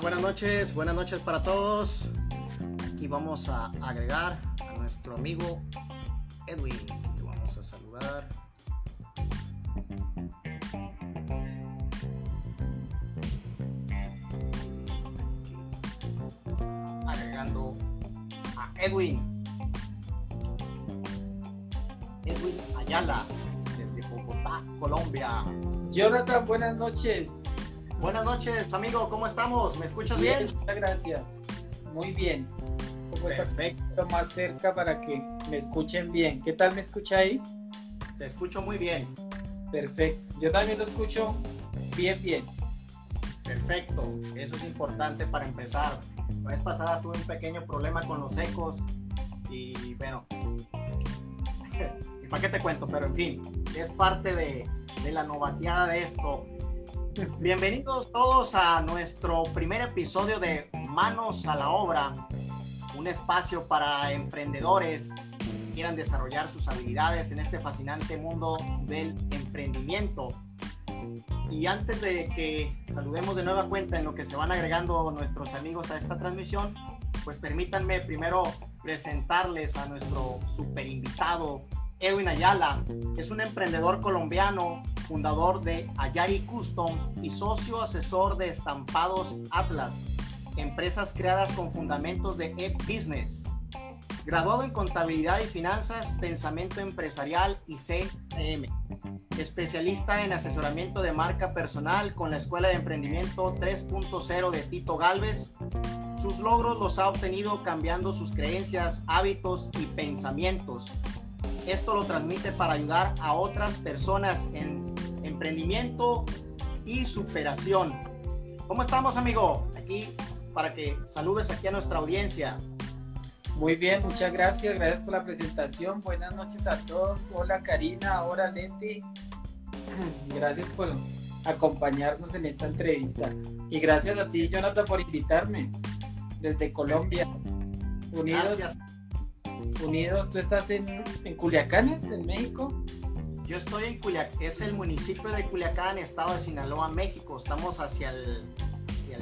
Buenas noches, buenas noches para todos. Aquí vamos a agregar nuestro amigo Edwin. Lo vamos a saludar. Agregando a Edwin. Edwin Ayala, desde Bogotá, Colombia. Jonathan, buenas noches. Buenas noches, amigo, ¿cómo estamos? ¿Me escuchas bien? Muchas gracias. Muy bien. Perfecto. Más cerca para que me escuchen bien. ¿Qué tal me escucha ahí? Te escucho muy bien. Perfecto. Yo también lo escucho bien, bien. Perfecto. Eso es importante para empezar. La vez pasada tuve un pequeño problema con los ecos y bueno, ¿para qué te cuento? Pero en fin, es parte de, de la novateada de esto Bienvenidos todos a nuestro primer episodio de Manos a la Obra, un espacio para emprendedores que quieran desarrollar sus habilidades en este fascinante mundo del emprendimiento. Y antes de que saludemos de nueva cuenta en lo que se van agregando nuestros amigos a esta transmisión, pues permítanme primero presentarles a nuestro super invitado Edwin Ayala es un emprendedor colombiano, fundador de Ayari Custom y socio asesor de Estampados Atlas, empresas creadas con fundamentos de e-business. Graduado en Contabilidad y Finanzas, Pensamiento Empresarial y CM. Especialista en asesoramiento de marca personal con la Escuela de Emprendimiento 3.0 de Tito Galvez. Sus logros los ha obtenido cambiando sus creencias, hábitos y pensamientos esto lo transmite para ayudar a otras personas en emprendimiento y superación. ¿Cómo estamos, amigo? Aquí para que saludes aquí a nuestra audiencia. Muy bien, muchas gracias. Gracias por la presentación. Buenas noches a todos. Hola Karina, hola Leti. Gracias por acompañarnos en esta entrevista. Y gracias a ti, Jonathan, por invitarme desde Colombia. Unidos gracias. Unidos, ¿tú estás en, en Culiacanes, en México? Yo estoy en Culiacán, es el municipio de Culiacán, estado de Sinaloa, México. Estamos hacia el,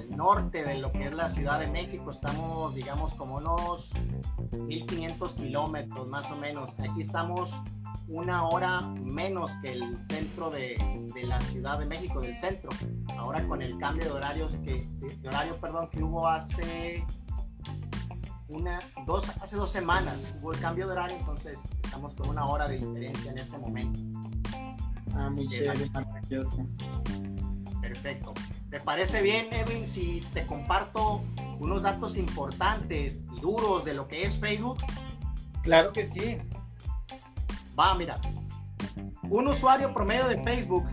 el norte de lo que es la Ciudad de México. Estamos, digamos, como unos 1500 kilómetros más o menos. Aquí estamos una hora menos que el centro de, de, la Ciudad de México, del centro. Ahora con el cambio de horarios que, de horario, perdón, que hubo hace una, dos, hace dos semanas hubo el cambio de horario, entonces estamos con una hora de diferencia en este momento. Ah, muy chévere. Perfecto. ¿Te parece bien, Edwin, si te comparto unos datos importantes y duros de lo que es Facebook? Claro que sí. Va, mira. Un usuario promedio de Facebook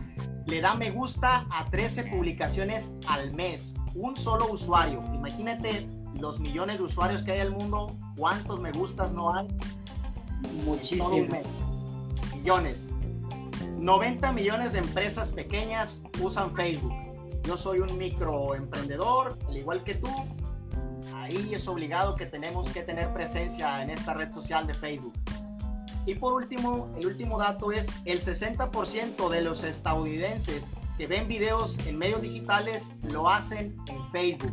le da me gusta a 13 publicaciones al mes. Un solo usuario. Imagínate los millones de usuarios que hay en el mundo, ¿cuántos me gustas no hay? Muchísimos. Millones. 90 millones de empresas pequeñas usan Facebook. Yo soy un microemprendedor, al igual que tú. Ahí es obligado que tenemos que tener presencia en esta red social de Facebook. Y por último, el último dato es el 60% de los estadounidenses que ven videos en medios digitales lo hacen en Facebook.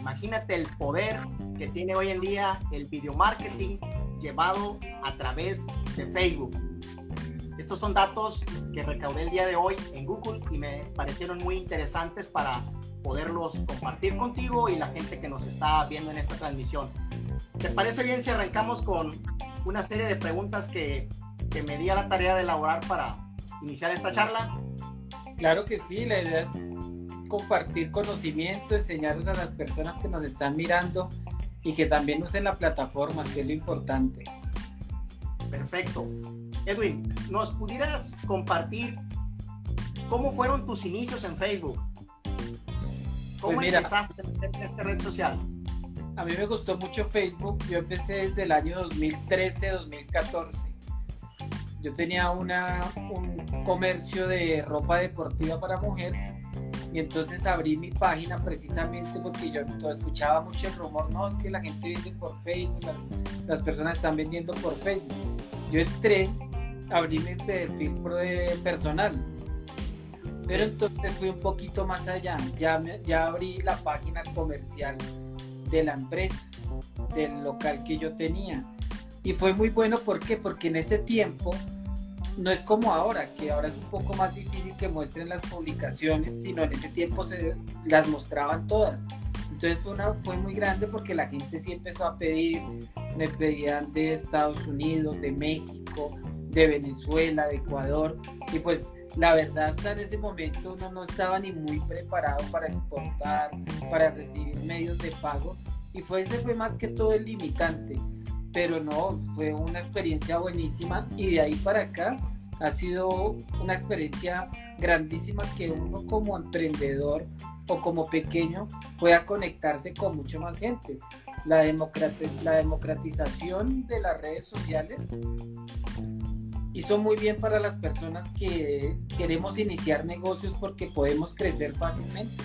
Imagínate el poder que tiene hoy en día el video marketing llevado a través de Facebook. Estos son datos que recaudé el día de hoy en Google y me parecieron muy interesantes para poderlos compartir contigo y la gente que nos está viendo en esta transmisión. ¿Te parece bien si arrancamos con una serie de preguntas que, que me di a la tarea de elaborar para iniciar esta charla? Claro que sí, la idea es compartir conocimiento, enseñarles a las personas que nos están mirando y que también usen la plataforma, que es lo importante. Perfecto. Edwin, ¿nos pudieras compartir cómo fueron tus inicios en Facebook? ¿Cómo pues empezaste en esta red social? a mí me gustó mucho Facebook. Yo empecé desde el año 2013-2014. Yo tenía una, un comercio de ropa deportiva para mujer y entonces abrí mi página precisamente porque yo escuchaba mucho el rumor, no, es que la gente vende por Facebook, las, personas están vendiendo por Facebook. Yo entré, abrí mi perfil personal, pero entonces fui un poquito más allá, ya, ya abrí la página comercial de la empresa, del local que yo tenía. Y fue muy bueno, ¿por qué? Porque en ese tiempo no es como ahora, que ahora es un poco más difícil que muestren las publicaciones, sino en ese tiempo se las mostraban todas. Entonces fue, una, fue muy grande porque la gente sí empezó a pedir, me pedían de Estados Unidos, de México, de Venezuela, de Ecuador, y pues la verdad hasta en ese momento uno no estaba ni muy preparado para exportar, para recibir medios de pago, y fue ese fue más que todo el limitante pero no, fue una experiencia buenísima y de ahí para acá ha sido una experiencia grandísima que uno como emprendedor o como pequeño pueda conectarse con mucho más gente. La, la democratización de las redes sociales hizo muy bien para las personas que queremos iniciar negocios porque podemos crecer fácilmente.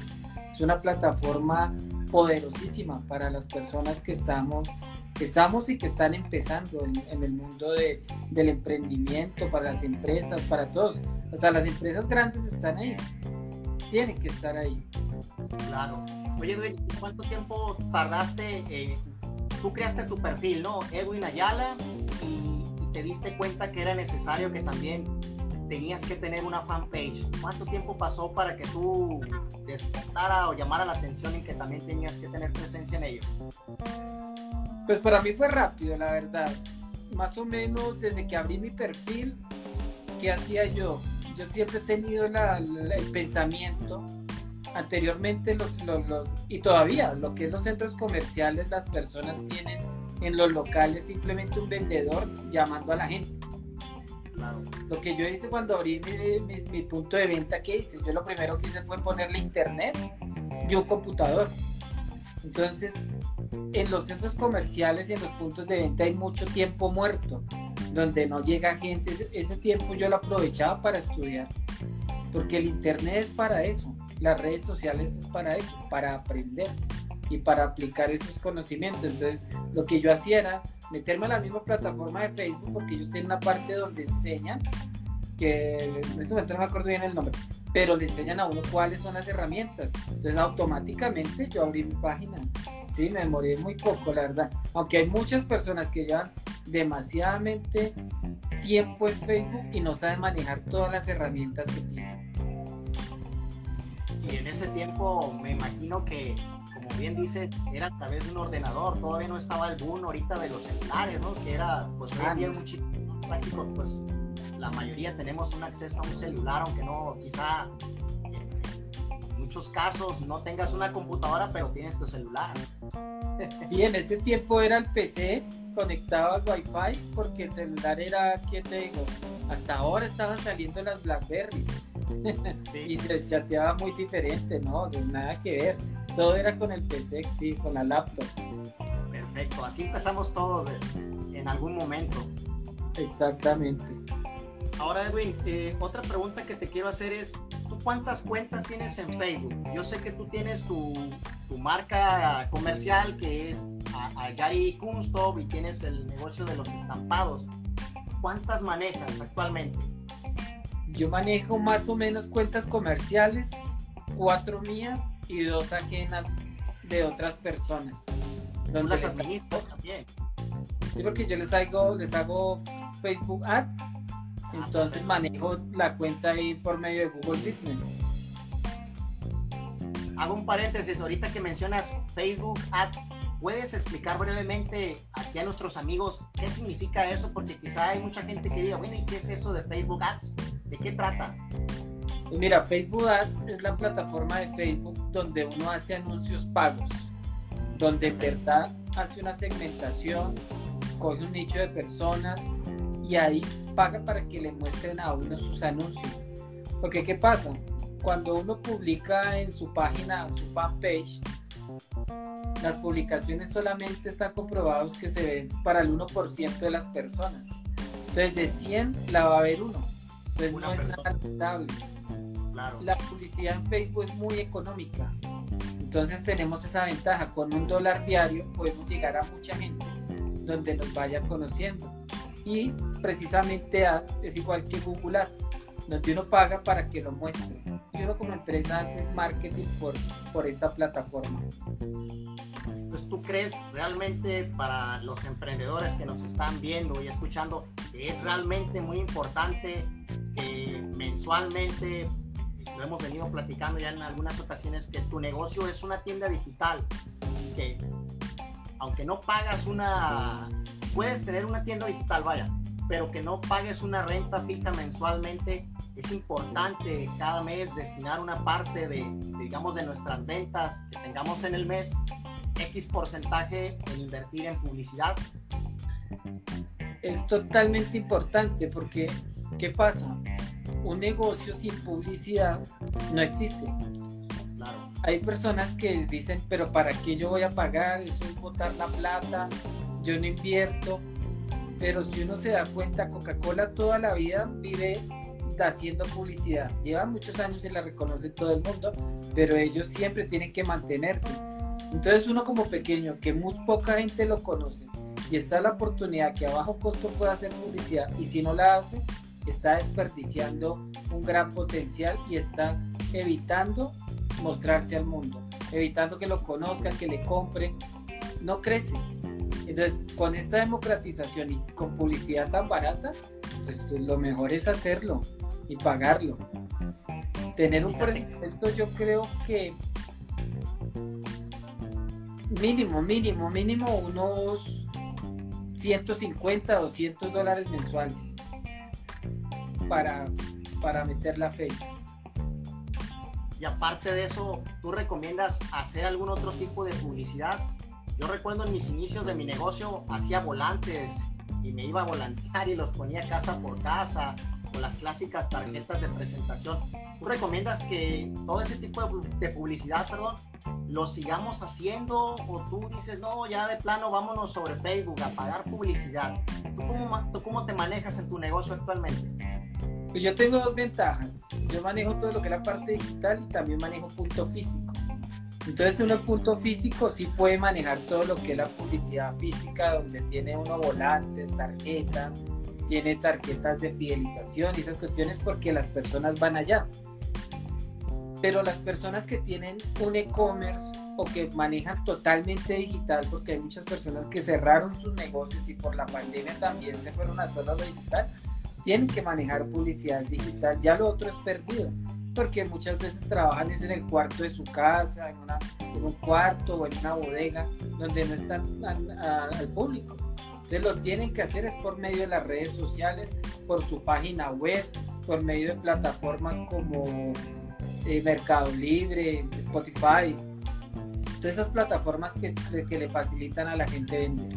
Es una plataforma poderosísima para las personas que estamos que estamos y que están empezando en, el mundo de, del emprendimiento, para las empresas, para todos. Hasta las empresas grandes están ahí. Tienen que estar ahí. Claro. Oye, Edwin, ¿cuánto tiempo tardaste? Eh, tú creaste tu perfil, ¿no? Edwin Ayala, y, te diste cuenta que era necesario que también tenías que tener una fanpage. ¿Cuánto tiempo pasó para que tú despertara o llamara la atención y que también tenías que tener presencia en ello? Pues para mí fue rápido, la verdad. Más o menos desde que abrí mi perfil, ¿qué hacía yo? Yo siempre he tenido el pensamiento, anteriormente los, los, y todavía lo que es los centros comerciales, las personas tienen en los locales simplemente un vendedor llamando a la gente. Lo que yo hice cuando abrí mi, mi, punto de venta, ¿qué hice? Yo lo primero que hice fue ponerle internet y un computador. Entonces, en los centros comerciales y en los puntos de venta hay mucho tiempo muerto, donde no llega gente. Ese, tiempo yo lo aprovechaba para estudiar, porque el Internet es para eso, las redes sociales es para eso, para aprender y para aplicar esos conocimientos. Entonces, lo que yo hacía era meterme a la misma plataforma de Facebook, porque ellos tienen una parte donde enseñan, que en no me acuerdo bien el nombre, pero le enseñan a uno cuáles son las herramientas. Entonces, automáticamente yo abrí mi página Sí, me demoré muy poco, la verdad. Aunque hay muchas personas que llevan demasiadamente tiempo en Facebook y no saben manejar todas las herramientas que tienen. Y en ese tiempo me imagino que, como bien dices, era a través de un ordenador, todavía no estaba el boom ahorita de los celulares, ¿no? Que era, pues hoy en día muchísimo práctico, pues la mayoría tenemos un acceso a un celular, aunque no, quizá muchos casos no tengas una computadora, pero tienes tu celular. Y en ese tiempo era el PC conectado al Wi-Fi, porque el celular era, ¿qué te digo? Hasta ahora estaban saliendo las Blackberries. y se chateaba muy diferente, ¿no? De nada que ver. Todo era con el PC, sí, con la laptop. Perfecto, así empezamos todos en algún momento. Exactamente. Ahora, Edwin, eh, otra pregunta que te quiero hacer es, ¿tú cuántas cuentas tienes en Facebook? Yo sé que tú tienes tu, marca comercial que es Gary Kunstov y tienes el negocio de los estampados. ¿Cuántas manejas actualmente? Yo manejo más o menos cuentas comerciales, cuatro mías y dos ajenas de otras personas. ¿Tú las administras también? Sí, porque yo les hago, les hago Facebook Ads entonces manejo la cuenta ahí por medio de Google Business. Hago un paréntesis, ahorita que mencionas Facebook Ads, ¿puedes explicar brevemente aquí a nuestros amigos qué significa eso? Porque quizá hay mucha gente que diga, bueno, ¿y qué es eso de Facebook Ads? ¿De qué trata? Pues mira, Facebook Ads es la plataforma de Facebook donde uno hace anuncios pagos, donde en verdad hace una segmentación, escoge un nicho de personas y ahí paga para que le muestren a uno sus anuncios. Porque ¿qué pasa? Cuando uno publica en su página, su fanpage, las publicaciones solamente están comprobados que se ven para el 1% de las personas. Entonces de 100 la va a haber uno. Entonces no es nada rentable. La publicidad en Facebook es muy económica. Entonces tenemos esa ventaja. Con un dólar diario podemos llegar a mucha gente donde nos vaya conociendo. Y precisamente Ads es igual que Google Ads, donde uno paga para que lo muestre. Y uno como empresa hace marketing por, por esta plataforma. Entonces, ¿tú crees realmente para los emprendedores que nos están viendo y escuchando que es realmente muy importante que mensualmente lo hemos venido platicando ya en algunas ocasiones, que tu negocio es una tienda digital, que aunque no pagas una, puedes tener una tienda digital, vaya, pero que no pagues una renta fija mensualmente, es importante cada mes destinar una parte de, digamos, de nuestras ventas que tengamos en el mes, X porcentaje en invertir en publicidad. Es totalmente importante porque, ¿qué pasa? un negocio sin publicidad no existe. Hay personas que dicen, pero ¿para qué yo voy a pagar? Eso es botar la plata, yo no invierto. Pero si uno se da cuenta, Coca-Cola toda la vida vive haciendo publicidad. Lleva muchos años y la reconoce todo el mundo, pero ellos siempre tienen que mantenerse. Entonces uno como pequeño, que muy poca gente lo conoce, y está la oportunidad que a bajo costo pueda hacer publicidad, y si no la hace, está desperdiciando un gran potencial y está evitando mostrarse al mundo, evitando que lo conozcan, que le compren, no crece. Entonces, con esta democratización y con publicidad tan barata, pues lo mejor es hacerlo y pagarlo. Tener un presupuesto yo creo que mínimo, mínimo, mínimo unos 150, 200 dólares mensuales para, para meter la fe. Y aparte de eso, ¿tú recomiendas hacer algún otro tipo de publicidad? Yo recuerdo en mis inicios de mi negocio hacía volantes y me iba a volantear y los ponía casa por casa con las clásicas tarjetas de presentación. ¿Tú recomiendas que todo ese tipo de publicidad, perdón, lo sigamos haciendo o tú dices, no, ya de plano vámonos sobre Facebook a pagar publicidad? ¿Tú cómo, tú cómo te manejas en tu negocio actualmente? Pues yo tengo dos ventajas. Yo manejo todo lo que es la parte digital y también manejo punto físico. Entonces uno punto físico sí puede manejar todo lo que es la publicidad física, donde tiene uno volantes, tarjetas, tiene tarjetas de fidelización y esas cuestiones porque las personas van allá. Pero las personas que tienen un e-commerce o que manejan totalmente digital, porque hay muchas personas que cerraron sus negocios y por la pandemia también se fueron a solo lo digital, tienen que manejar publicidad digital. Ya lo otro es perdido, porque muchas veces trabajan en el cuarto de su casa, en, un cuarto o en una bodega, donde no están al público. Entonces lo tienen que hacer es por medio de las redes sociales, por su página web, por medio de plataformas como eh, Mercado Libre, Spotify. Todas esas plataformas que, que le facilitan a la gente vender.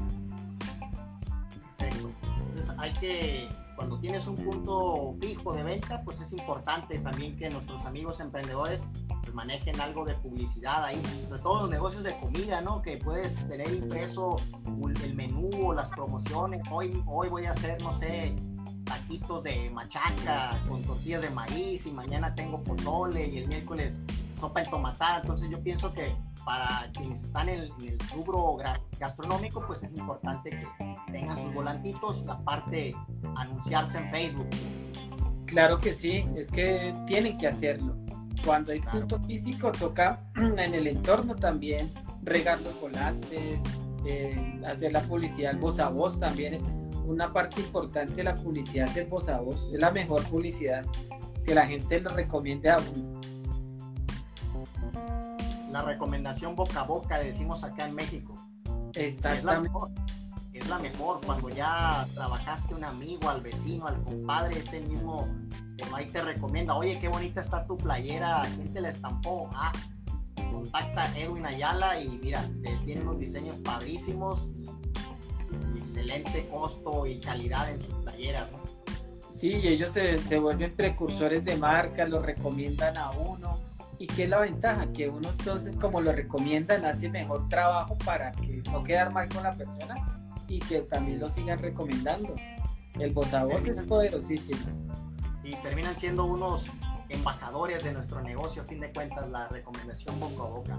Entonces hay que cuando tienes un punto fijo de venta, pues es importante también que nuestros amigos emprendedores pues, manejen algo de publicidad ahí, sobre todo los negocios de comida, ¿no? Que puedes tener impreso el menú o las promociones. Hoy, hoy voy a hacer, no sé, taquitos de machaca con tortillas de maíz y mañana tengo pozole y el miércoles sopa entomatada. Entonces yo pienso que para quienes están en el, en el rubro gastronómico, pues es importante que tengan sus volantitos y aparte anunciarse en Facebook. Claro que sí, es que tienen que hacerlo. Cuando hay punto físico, toca en el entorno también regar los volantes, eh, hacer la publicidad voz a voz también. Una parte importante de la publicidad es el voz a voz, es la mejor publicidad que la gente le recomiende a uno. La recomendación boca a boca, le decimos acá en México. Exactamente es la mejor cuando ya trabajaste un amigo, al vecino, al compadre, ese mismo que ahí te recomienda, oye, qué bonita está tu playera, ¿quién te la estampó? Ah, contacta a Edwin Ayala y mira, tiene unos diseños padrísimos excelente costo y calidad en sus playeras, ¿no? Sí, ellos se, se, vuelven precursores de marca, lo recomiendan a uno ¿Y qué es la ventaja? Que uno entonces, como lo recomiendan, hace mejor trabajo para que no quedar mal con la persona y que también lo sigan recomendando. El voz a voz es poderosísimo. Y terminan siendo unos embajadores de nuestro negocio, a fin de cuentas, la recomendación boca a boca.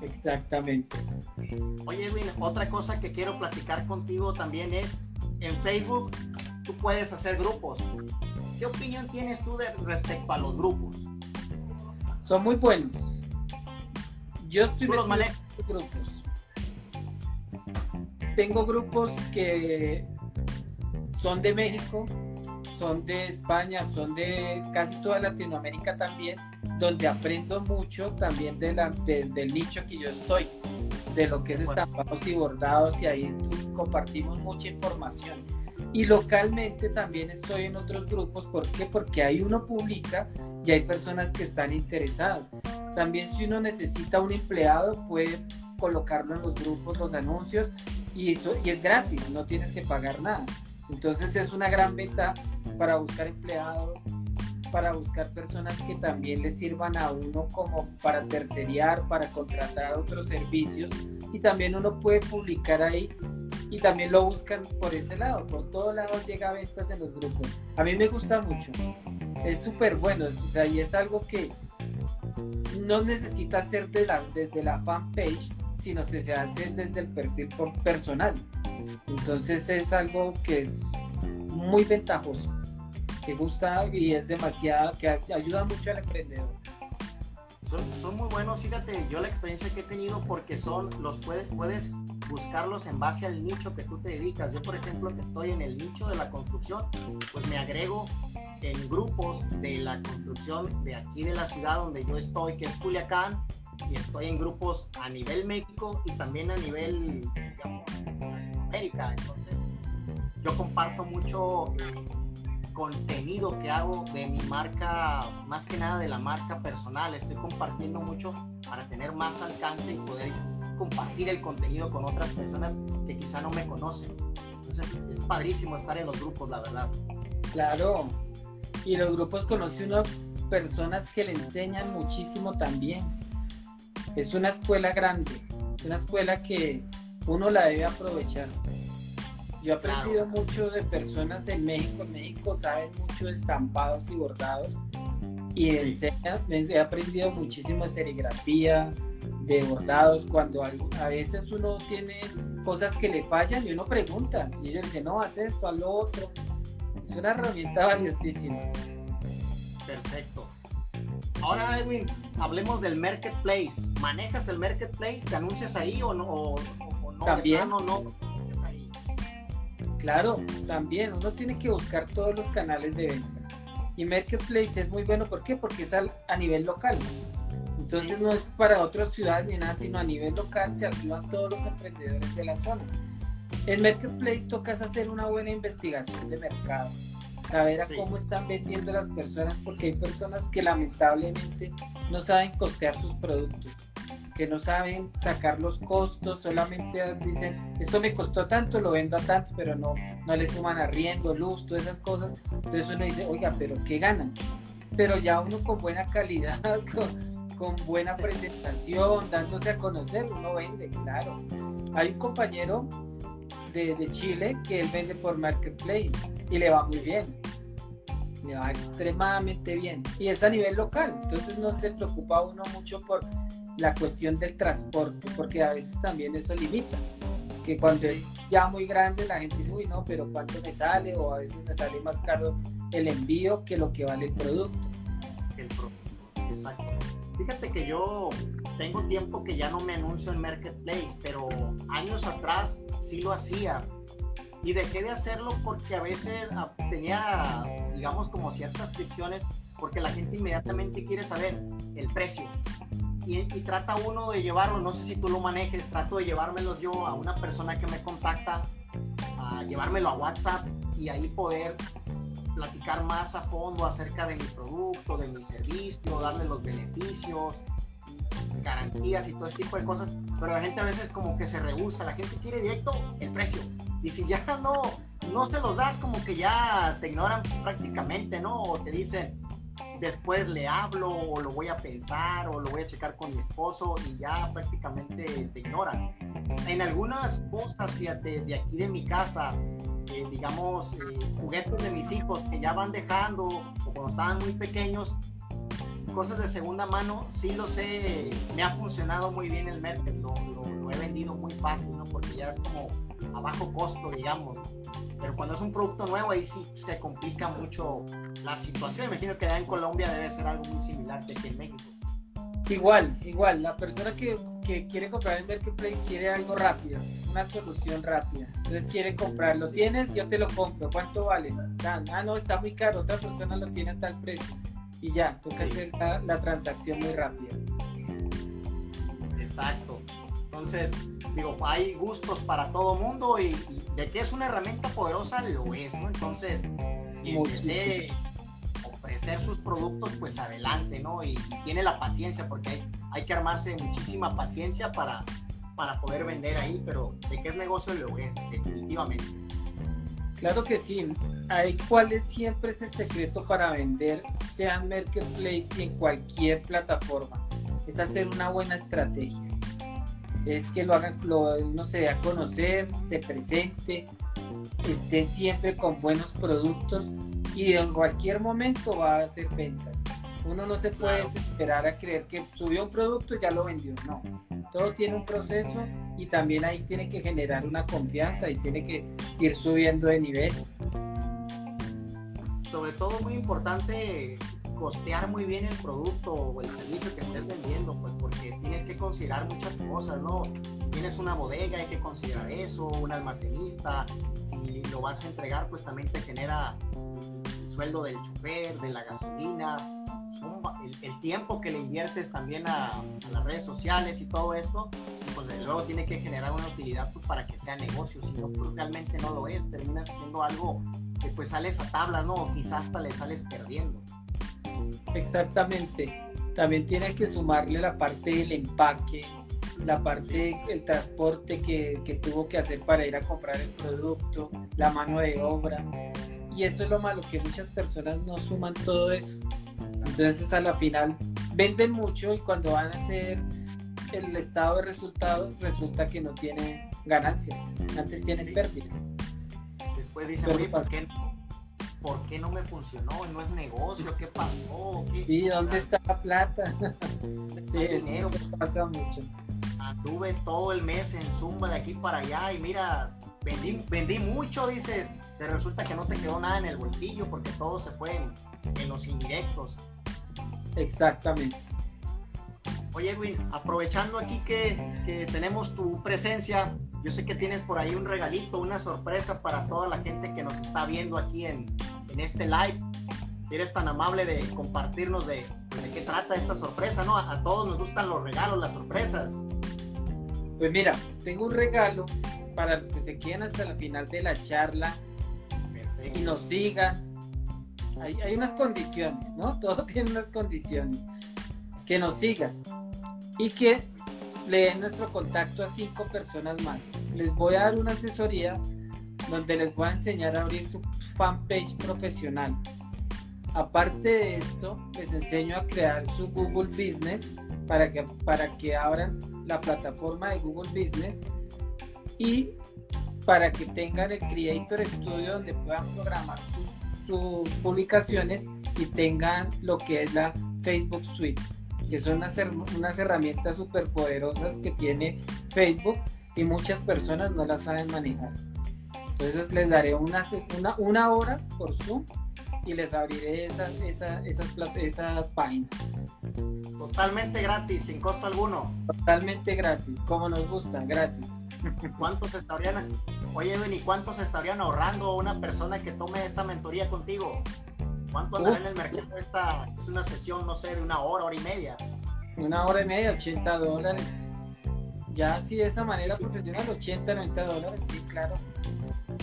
Exactamente. Oye, Edwin, otra cosa que quiero platicar contigo también es, en Facebook tú puedes hacer grupos. ¿Qué opinión tienes tú de, respecto a los grupos? Son muy buenos. Yo estoy los grupos. Tengo grupos que son de México, son de España, son de casi toda Latinoamérica también, donde aprendo mucho también de la, del nicho que yo estoy, de lo que es estampados y bordados, y ahí compartimos mucha información. Y localmente también estoy en otros grupos, ¿por qué? Porque ahí uno publica y hay personas que están interesadas. También si uno necesita un empleado, puede colocarlo en los grupos, los anuncios, y, eso, y es gratis, no tienes que pagar nada. Entonces es una gran venta para buscar empleados, para buscar personas que también le sirvan a uno como para terceriar, para contratar otros servicios y también uno puede publicar ahí y también lo buscan por ese lado, por todos lados llega a ventas en los grupos. A mí me gusta mucho es súper bueno, o sea, y es algo que no necesita ser desde la fanpage, sino que se hace desde el perfil personal. Entonces es algo que es muy ventajoso, que gusta y es demasiado, que ayuda mucho al emprendedor. Son, muy buenos, fíjate, yo la experiencia que he tenido porque son, los puedes, puedes buscarlos en base al nicho que tú te dedicas. Yo, por ejemplo, que estoy en el nicho de la construcción, pues me agrego en grupos de la construcción de aquí de la ciudad donde yo estoy, que es Culiacán, y estoy en grupos a nivel México y también a nivel, América. Entonces, yo comparto mucho contenido que hago de mi marca, más que nada de la marca personal. Estoy compartiendo mucho para tener más alcance y poder compartir el contenido con otras personas que quizá no me conocen. Entonces, es padrísimo estar en los grupos, la verdad. Claro, y los grupos conoce uno personas que le enseñan muchísimo también. Es una escuela grande, una escuela que uno la debe aprovechar. Yo he aprendido mucho de personas en México. En México saben mucho de estampados y bordados. Y he aprendido muchísimo de serigrafía, de bordados. Cuando a veces uno tiene cosas que le fallan y uno pregunta. Y ellos dicen, no, haz esto, haz lo otro. Es una herramienta valiosísima. Perfecto. Ahora, Edwin, hablemos del marketplace. ¿Manejas el marketplace? ¿Te anuncias ahí o no? O, no también. no, ahí? Claro, también. Uno tiene que buscar todos los canales de ventas. Y marketplace es muy bueno. ¿Por qué? Porque es a nivel local. Entonces no es para otras ciudades ni nada, sino a nivel local se activan todos los emprendedores de la zona. En Marketplace tocas hacer una buena investigación de mercado, saber a cómo están vendiendo las personas, porque hay personas que lamentablemente no saben costear sus productos, que no saben sacar los costos, solamente dicen, esto me costó tanto, lo vendo a tanto, pero no, no le suman arriendo, luz, todas esas cosas. Entonces uno dice, oiga, pero ¿qué ganan? Pero ya uno con buena calidad, con, con buena presentación, dándose a conocer, uno vende, claro. Hay un compañero de, Chile que él vende por Marketplace y le va muy bien. Le va extremadamente bien. Y es a nivel local, entonces no se preocupa uno mucho por la cuestión del transporte, porque a veces también eso limita. Que cuando es ya muy grande la gente dice, uy, no, pero ¿cuánto me sale? O a veces me sale más caro el envío que lo que vale el producto. El producto, exacto. Fíjate que yo tengo tiempo que ya no me anuncio en Marketplace, pero años atrás sí lo hacía. Y dejé de hacerlo porque a veces ah, tenía, digamos, como ciertas fricciones, porque la gente inmediatamente quiere saber el precio. Y, trata uno de llevarlo, no sé si tú lo manejes, trato de llevármelos yo a una persona que me contacta, a llevármelo a WhatsApp y ahí poder platicar más a fondo acerca de mi producto, de mi servicio, darle los beneficios, garantías y todo ese tipo de cosas, pero la gente a veces como que se rehúsa, la gente quiere directo el precio. Y si ya no, no se los das, como que ya te ignoran prácticamente, ¿no? O te dicen, después le hablo o lo voy a pensar o lo voy a checar con mi esposo y ya prácticamente te ignoran. En algunas cosas, fíjate, de aquí de mi casa, eh, digamos, eh, juguetes de mis hijos que ya van dejando o cuando estaban muy pequeños, cosas de segunda mano, sí lo sé, me ha funcionado muy bien el mercado, lo, lo, he vendido muy fácil, ¿no? Porque ya es como a bajo costo, digamos. Pero cuando es un producto nuevo, ahí sí se complica mucho la situación. Imagino que allá en Colombia debe ser algo muy similar que aquí en México. Igual, igual. La persona que, que quiere comprar en Marketplace quiere algo rápido, una solución rápida. Entonces quiere comprarlo. ¿Tienes? Yo te lo compro. ¿Cuánto vale? Ah, no, está muy caro. Otra persona lo tiene a tal precio y ya, toca hacer la, transacción muy rápida. Exacto. Entonces, digo, hay gustos para todo mundo y, de que es una herramienta poderosa lo es, ¿no? Entonces, desee ofrecer sus productos, pues adelante, ¿no? Y, tiene la paciencia, porque hay, hay, que armarse muchísima paciencia para, para poder vender ahí, pero de qué es negocio lo es, definitivamente. Claro que sí. Hay cuál es siempre es el secreto para vender, sea en Marketplace y en cualquier plataforma. Es hacer una buena estrategia. Es que lo hagan, lo, uno se dé a conocer, se presente, esté siempre con buenos productos y en cualquier momento va a hacer ventas. Uno no se puede esperar a creer que subió un producto y ya lo vendió. No, todo tiene un proceso y también ahí tiene que generar una confianza y tiene que ir subiendo de nivel. Sobre todo muy importante costear muy bien el producto o el servicio que estés vendiendo, pues porque tienes que considerar muchas cosas, ¿no? tienes una bodega, hay que considerar eso, un almacenista, si lo vas a entregar, pues también te genera el sueldo del chofer, de la gasolina, el, tiempo que le inviertes también a, las redes sociales y todo esto, pues luego tiene que generar una utilidad pues, para que sea negocio, si no, pues, realmente no lo es, terminas haciendo algo que pues sales a tabla, ¿no? quizás hasta le sales perdiendo. Exactamente. También tiene que sumarle la parte del empaque, la parte del transporte que, que, tuvo que hacer para ir a comprar el producto, la mano de obra. Y eso es lo malo, que muchas personas no suman todo eso. Entonces a la final venden mucho y cuando van a hacer el estado de resultados resulta que no tienen ganancia, antes tienen pérdida. Después dicen, oye, ¿por qué, ¿por qué, no me funcionó? ¿No es negocio? ¿Qué pasó? ¿Qué sí, ¿dónde está la plata? sí, dinero. pasa mucho. Anduve todo el mes en Zumba de aquí para allá y mira, vendí, vendí mucho, dices, pero resulta que no te quedó nada en el bolsillo porque todo se fue en, en los indirectos. Exactamente. Oye, Edwin, aprovechando aquí que, tenemos tu presencia, yo sé que tienes por ahí un regalito, una sorpresa para toda la gente que nos está viendo aquí en, este live. eres tan amable de compartirnos de, pues, de qué trata esta sorpresa, ¿no? A, todos nos gustan los regalos, las sorpresas. Pues mira, tengo un regalo para los que se queden hasta el final de la charla y nos sigan hay, unas condiciones, ¿no? Todo tiene unas condiciones. Que nos sigan y que le den nuestro contacto a cinco personas más. Les voy a dar una asesoría donde les voy a enseñar a abrir su fanpage profesional. Aparte de esto, les enseño a crear su Google Business para que, para que abran la plataforma de Google Business y para que tengan el Creator Studio donde puedan programar sus sus publicaciones y tengan lo que es la Facebook Suite, que son unas, unas herramientas súper poderosas que tiene Facebook y muchas personas no las saben manejar. Entonces les daré una, una, una hora por Zoom y les abriré esas, esas, esas páginas. Totalmente gratis, sin costo alguno. Totalmente gratis, como nos gusta, gratis. ¿Cuántos estarían, oye Edwin, ¿y cuántos estarían ahorrando una persona que tome esta mentoría contigo? ¿Cuánto andará en el mercado esta? Es una sesión, no sé, de una hora, hora y media. Una hora y media, 80 dólares. Ya así de esa manera profesional, 80, 90 dólares, sí, claro.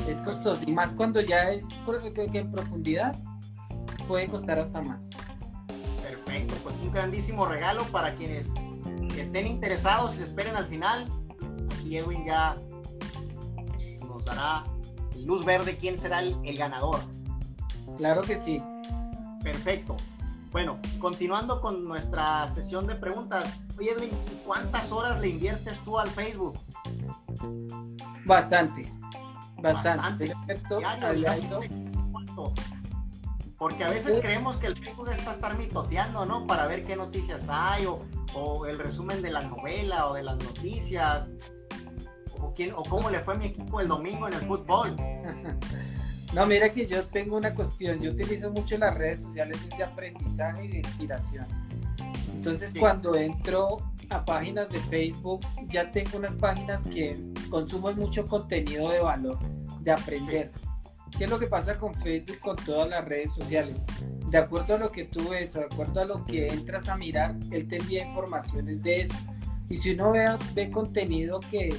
Es costoso. Y más cuando ya es en profundidad, puede costar hasta más. Perfecto, pues un grandísimo regalo para quienes estén interesados y esperen al final y Edwin ya nos dará luz verde quién será el, ganador. Claro que sí. Perfecto. Bueno, continuando con nuestra sesión de preguntas. Oye, Edwin, ¿cuántas horas le inviertes tú al Facebook? Bastante, bastante. Porque a veces creemos que el Facebook es para estar mitoteando, ¿no? Para ver qué noticias hay o, o el resumen de la novela o de las noticias o, quién, o cómo le fue a mi equipo el domingo en el fútbol. No, mira que yo tengo una cuestión, yo utilizo mucho las redes sociales de aprendizaje y de inspiración. Entonces cuando entro a páginas de Facebook, ya tengo unas páginas que consumen mucho contenido de valor, de aprender. ¿Qué es lo que pasa con Facebook, con todas las redes sociales? De acuerdo a lo que tú ves, de acuerdo a lo que entras a mirar, él te envía informaciones de eso. Y si uno ve, ve contenido que,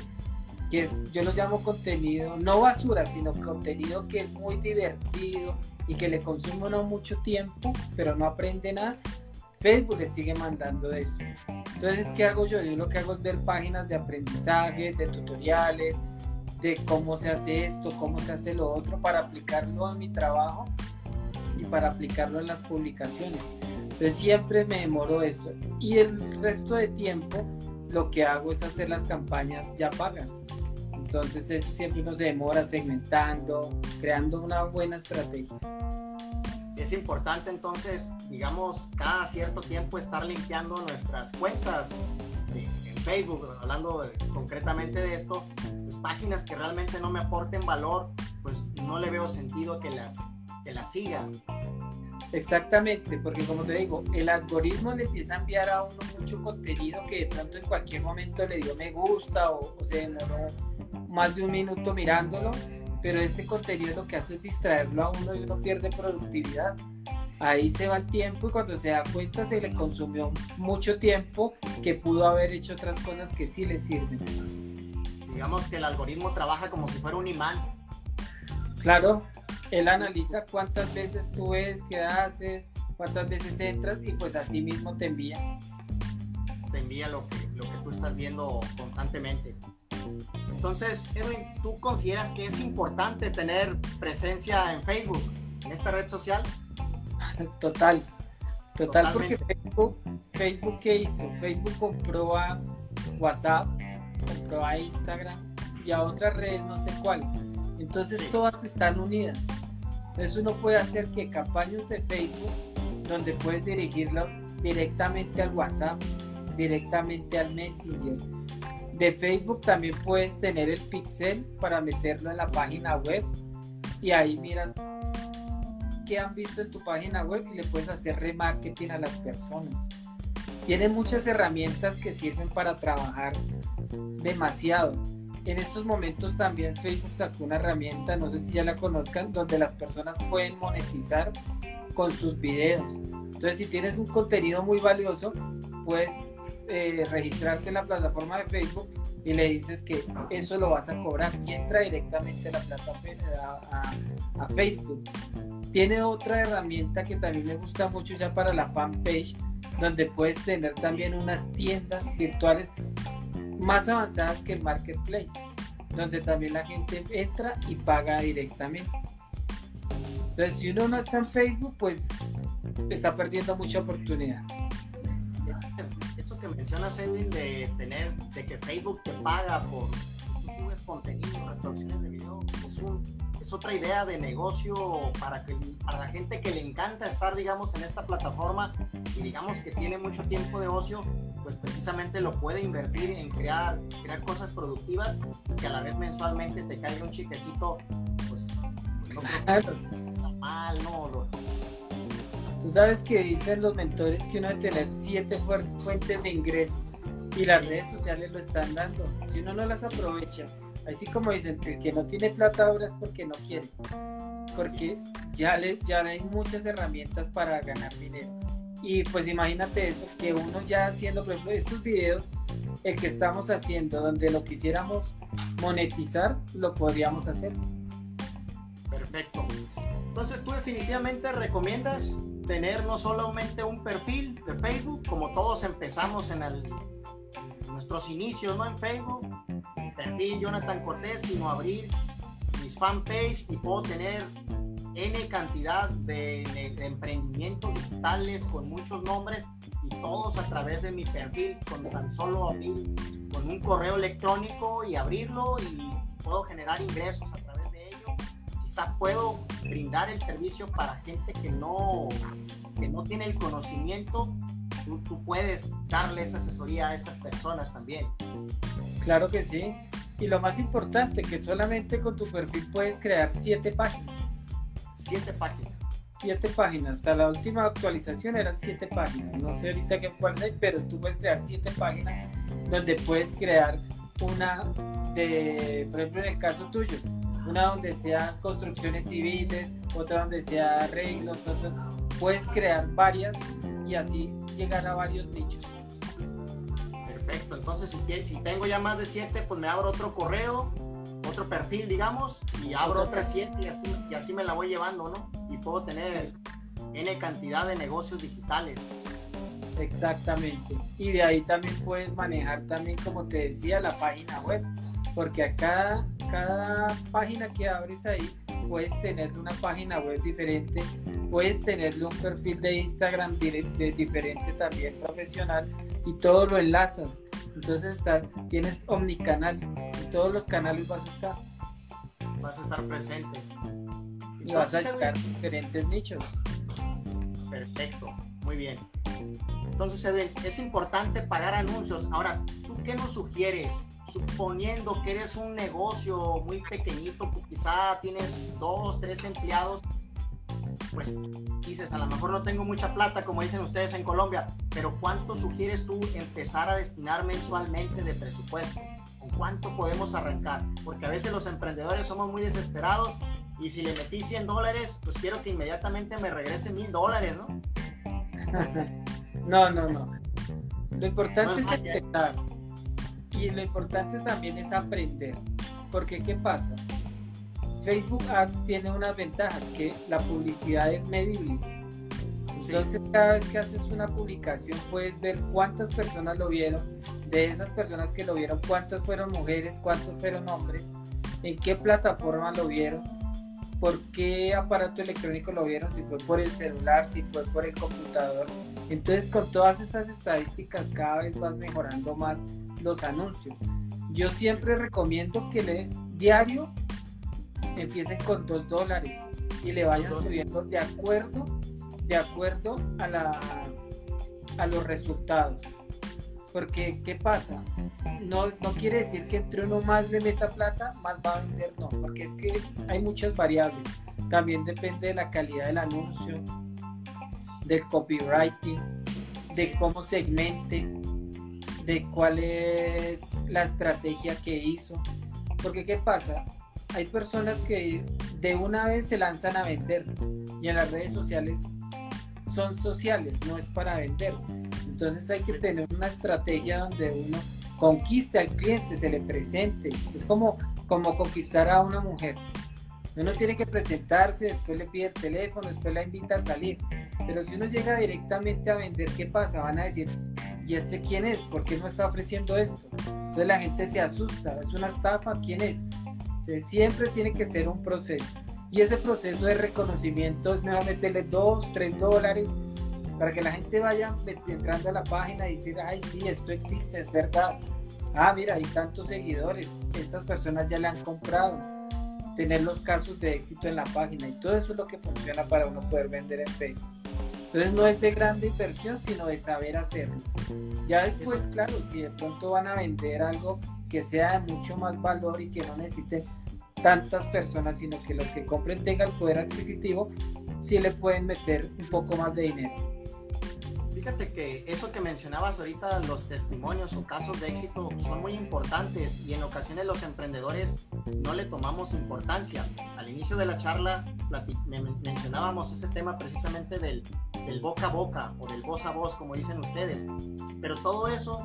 que es, yo lo llamo contenido, no basura, sino contenido que es muy divertido y que le consume mucho tiempo, pero no aprende nada, Facebook le sigue mandando eso. Entonces, ¿qué hago yo? Yo lo que hago es ver páginas de aprendizaje, de tutoriales, de cómo se hace esto, cómo se hace lo otro, para aplicarlo en mi trabajo y para aplicarlo en las publicaciones. Entonces siempre me demoro esto. Y el resto de tiempo lo que hago es hacer las campañas ya pagas. Entonces eso siempre uno se demora segmentando, creando una buena estrategia. Es importante entonces, digamos, cada cierto tiempo estar limpiando nuestras cuentas en Facebook, hablando concretamente de esto, pues páginas que realmente no me aporten valor, pues no le veo sentido que las, que las sigan. Exactamente, porque como te digo, el algoritmo le empieza a enviar a uno mucho contenido que de pronto en cualquier momento le dio me gusta o, se demoró más de un minuto mirándolo, pero este contenido lo que hace es distraerlo a uno y uno pierde productividad. Ahí se va el tiempo y cuando se da cuenta se le consumió mucho tiempo que pudo haber hecho otras cosas que sí le sirven. Digamos que el algoritmo trabaja como si fuera un imán. Claro, él analiza cuántas veces tú ves, qué haces, cuántas veces entras y pues así mismo te envía. Te envía lo que, lo que tú estás viendo constantemente. Entonces, Edwin, ¿tú consideras que es importante tener presencia en Facebook, en esta red social? Total, total, porque Facebook, Facebook, ¿qué hizo? Facebook compró a WhatsApp, compró a Instagram y a otras redes, no sé cuál entonces todas están unidas. Entonces uno puede hacer que campañas de Facebook, donde puedes dirigirlo directamente al WhatsApp, directamente al Messenger. De Facebook también puedes tener el pixel para meterlo en la página web y ahí miras qué han visto en tu página web y le puedes hacer remarketing a las personas. Tiene muchas herramientas que sirven para trabajar demasiado. En estos momentos también Facebook sacó una herramienta, no sé si ya la conozcan, donde las personas pueden monetizar con sus videos. Entonces, si tienes un contenido muy valioso, puedes eh, registrarte en la plataforma de Facebook y le dices que eso lo vas a cobrar y entra directamente a la plataforma a, a Facebook. Tiene otra herramienta que también me gusta mucho ya para la fanpage, donde puedes tener también unas tiendas virtuales más avanzadas que el marketplace, donde también la gente entra y paga directamente. Entonces, si uno no está en Facebook, pues está perdiendo mucha oportunidad. Que mencionas, Edwin, de tener, de que Facebook te paga por subes contenido, reproducciones de video, es un es otra idea de negocio para, que, para la gente que le encanta estar, digamos, en esta plataforma y digamos que tiene mucho tiempo de ocio, pues precisamente lo puede invertir en crear, crear cosas productivas y que a la vez mensualmente te caiga un chiquecito, pues, no está mal, ¿no? Tú sabes que dicen los mentores que uno debe tener siete fuentes de ingreso y las redes sociales lo están dando. Si uno no las aprovecha, Así como dicen que el que no tiene plata ahora es porque no quiere. Porque ya, le, ya hay muchas herramientas para ganar dinero. Y pues imagínate eso, que uno ya haciendo, por ejemplo, estos videos, el que estamos haciendo, donde lo quisiéramos monetizar, lo podríamos hacer. Perfecto. Entonces tú definitivamente recomiendas tener no solamente un perfil de Facebook, como todos empezamos en, el, nuestros inicios ¿no? en Facebook, perfil Jonathan Cortés, sino abrir mis fanpage y puedo tener N cantidad de, emprendimientos digitales con muchos nombres y todos a través de mi perfil con tan solo abrir con un correo electrónico y abrirlo y puedo generar ingresos. Quizá puedo brindar el servicio para gente que no, que no tiene el conocimiento. Tú, tú puedes darle esa asesoría a esas personas también. Claro que sí. Y lo más importante, que solamente con tu perfil puedes crear siete páginas. Siete páginas. Siete páginas. Hasta la última actualización eran siete páginas. No sé ahorita qué cuál es, pero tú puedes crear siete páginas donde puedes crear una de, por ejemplo, en el caso tuyo, una donde sea construcciones civiles, otra donde sea arreglos, otra, puedes crear varias y así llegar a varios nichos. Perfecto, entonces si, si tengo ya más de siete, pues me abro otro correo, otro perfil, digamos, y abro otras siete y así, y así me la voy llevando, ¿no? Y puedo tener N cantidad de negocios digitales. Exactamente. Y de ahí también puedes manejar también, como te decía, la página web. Porque a cada, cada página que abres ahí, puedes tener una página web diferente, puedes tenerle un perfil de Instagram diferente también profesional y todo lo enlazas. Entonces estás, tienes omnicanal, en todos los canales vas a estar. Vas a estar presente. Y vas a buscar diferentes nichos. Perfecto, muy bien. Entonces, es importante pagar anuncios. Ahora, ¿tú qué nos sugieres? Suponiendo que eres un negocio muy pequeñito, que quizá tienes dos, tres empleados, pues dices, a lo mejor no tengo mucha plata, como dicen ustedes en Colombia, pero ¿cuánto sugieres tú empezar a destinar mensualmente de presupuesto? ¿Con cuánto podemos arrancar? Porque a veces los emprendedores somos muy desesperados y si le metí 100 dólares, pues quiero que inmediatamente me regrese mil dólares, ¿no? no, no, no. Lo importante es empezar y lo importante también es aprender. Porque ¿qué pasa? Facebook Ads tiene unas ventajas, que la publicidad es medible. Entonces cada vez que haces una publicación puedes ver cuántas personas lo vieron, de esas personas que lo vieron, cuántas fueron mujeres, cuántos fueron hombres, en qué plataforma lo vieron, por qué aparato electrónico lo vieron, si fue por el celular, si fue por el computador. Entonces con todas esas estadísticas cada vez vas mejorando más los anuncios. Yo siempre recomiendo que le diario empiecen con dos dólares y le vayan subiendo de acuerdo, de acuerdo a, la, a los resultados. Porque, ¿qué pasa? No, no quiere decir que entre uno más le meta plata, más va a vender, no, porque es que hay muchas variables. También depende de la calidad del anuncio, del copywriting, de cómo segmente, de cuál es la estrategia que hizo. Porque, ¿qué pasa? hay personas que de una vez se lanzan a vender y en las redes sociales son sociales, no es para vender. Entonces hay que tener una estrategia donde uno conquiste al cliente, se le presente. Es como, como conquistar a una mujer. Uno tiene que presentarse, después le pide el teléfono, después la invita a salir. Pero si uno llega directamente a vender, ¿qué pasa? Van a decir, ¿y este quién es? ¿Por qué no está ofreciendo esto? Entonces la gente se asusta, ¿es una estafa? ¿Quién es? siempre tiene que ser un proceso. Y ese proceso de reconocimiento es mejor meterle dos, tres dólares para que la gente vaya entrando a la página y decir, ay, sí, esto existe, es verdad. Ah, mira, hay tantos seguidores, estas personas ya le han comprado. Tener los casos de éxito en la página y todo eso es lo que funciona para uno poder vender en Facebook. Entonces no es de grande inversión, sino de saber hacerlo. Ya después, claro, si de pronto van a vender algo que sea de mucho más valor y que no necesiten tantas personas, sino que los que compren tengan poder adquisitivo, sí le pueden meter un poco más de dinero. Fíjate que eso que mencionabas ahorita, los testimonios o casos de éxito son muy importantes y en ocasiones los emprendedores no le tomamos importancia. Al inicio de la charla mencionábamos ese tema precisamente del, del boca a boca o del voz a voz, como dicen ustedes. Pero todo eso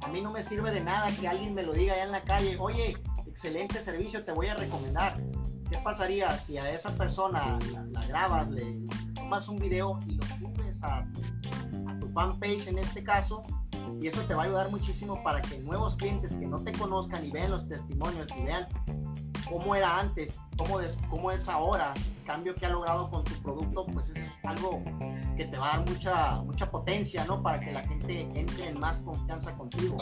a mí no me sirve de nada que alguien me lo diga allá en la calle, oye, excelente servicio, te voy a recomendar. ¿Qué pasaría si a esa persona la, grabas, le tomas un video y lo subes a, fanpage en este caso? Y eso te va a ayudar muchísimo para que nuevos clientes que no te conozcan y vean los testimonios y vean cómo era antes, cómo, cómo es ahora, el cambio que ha logrado con tu producto, pues es algo que te va a dar mucha, mucha potencia, ¿no? Para que la gente entre en más confianza contigo.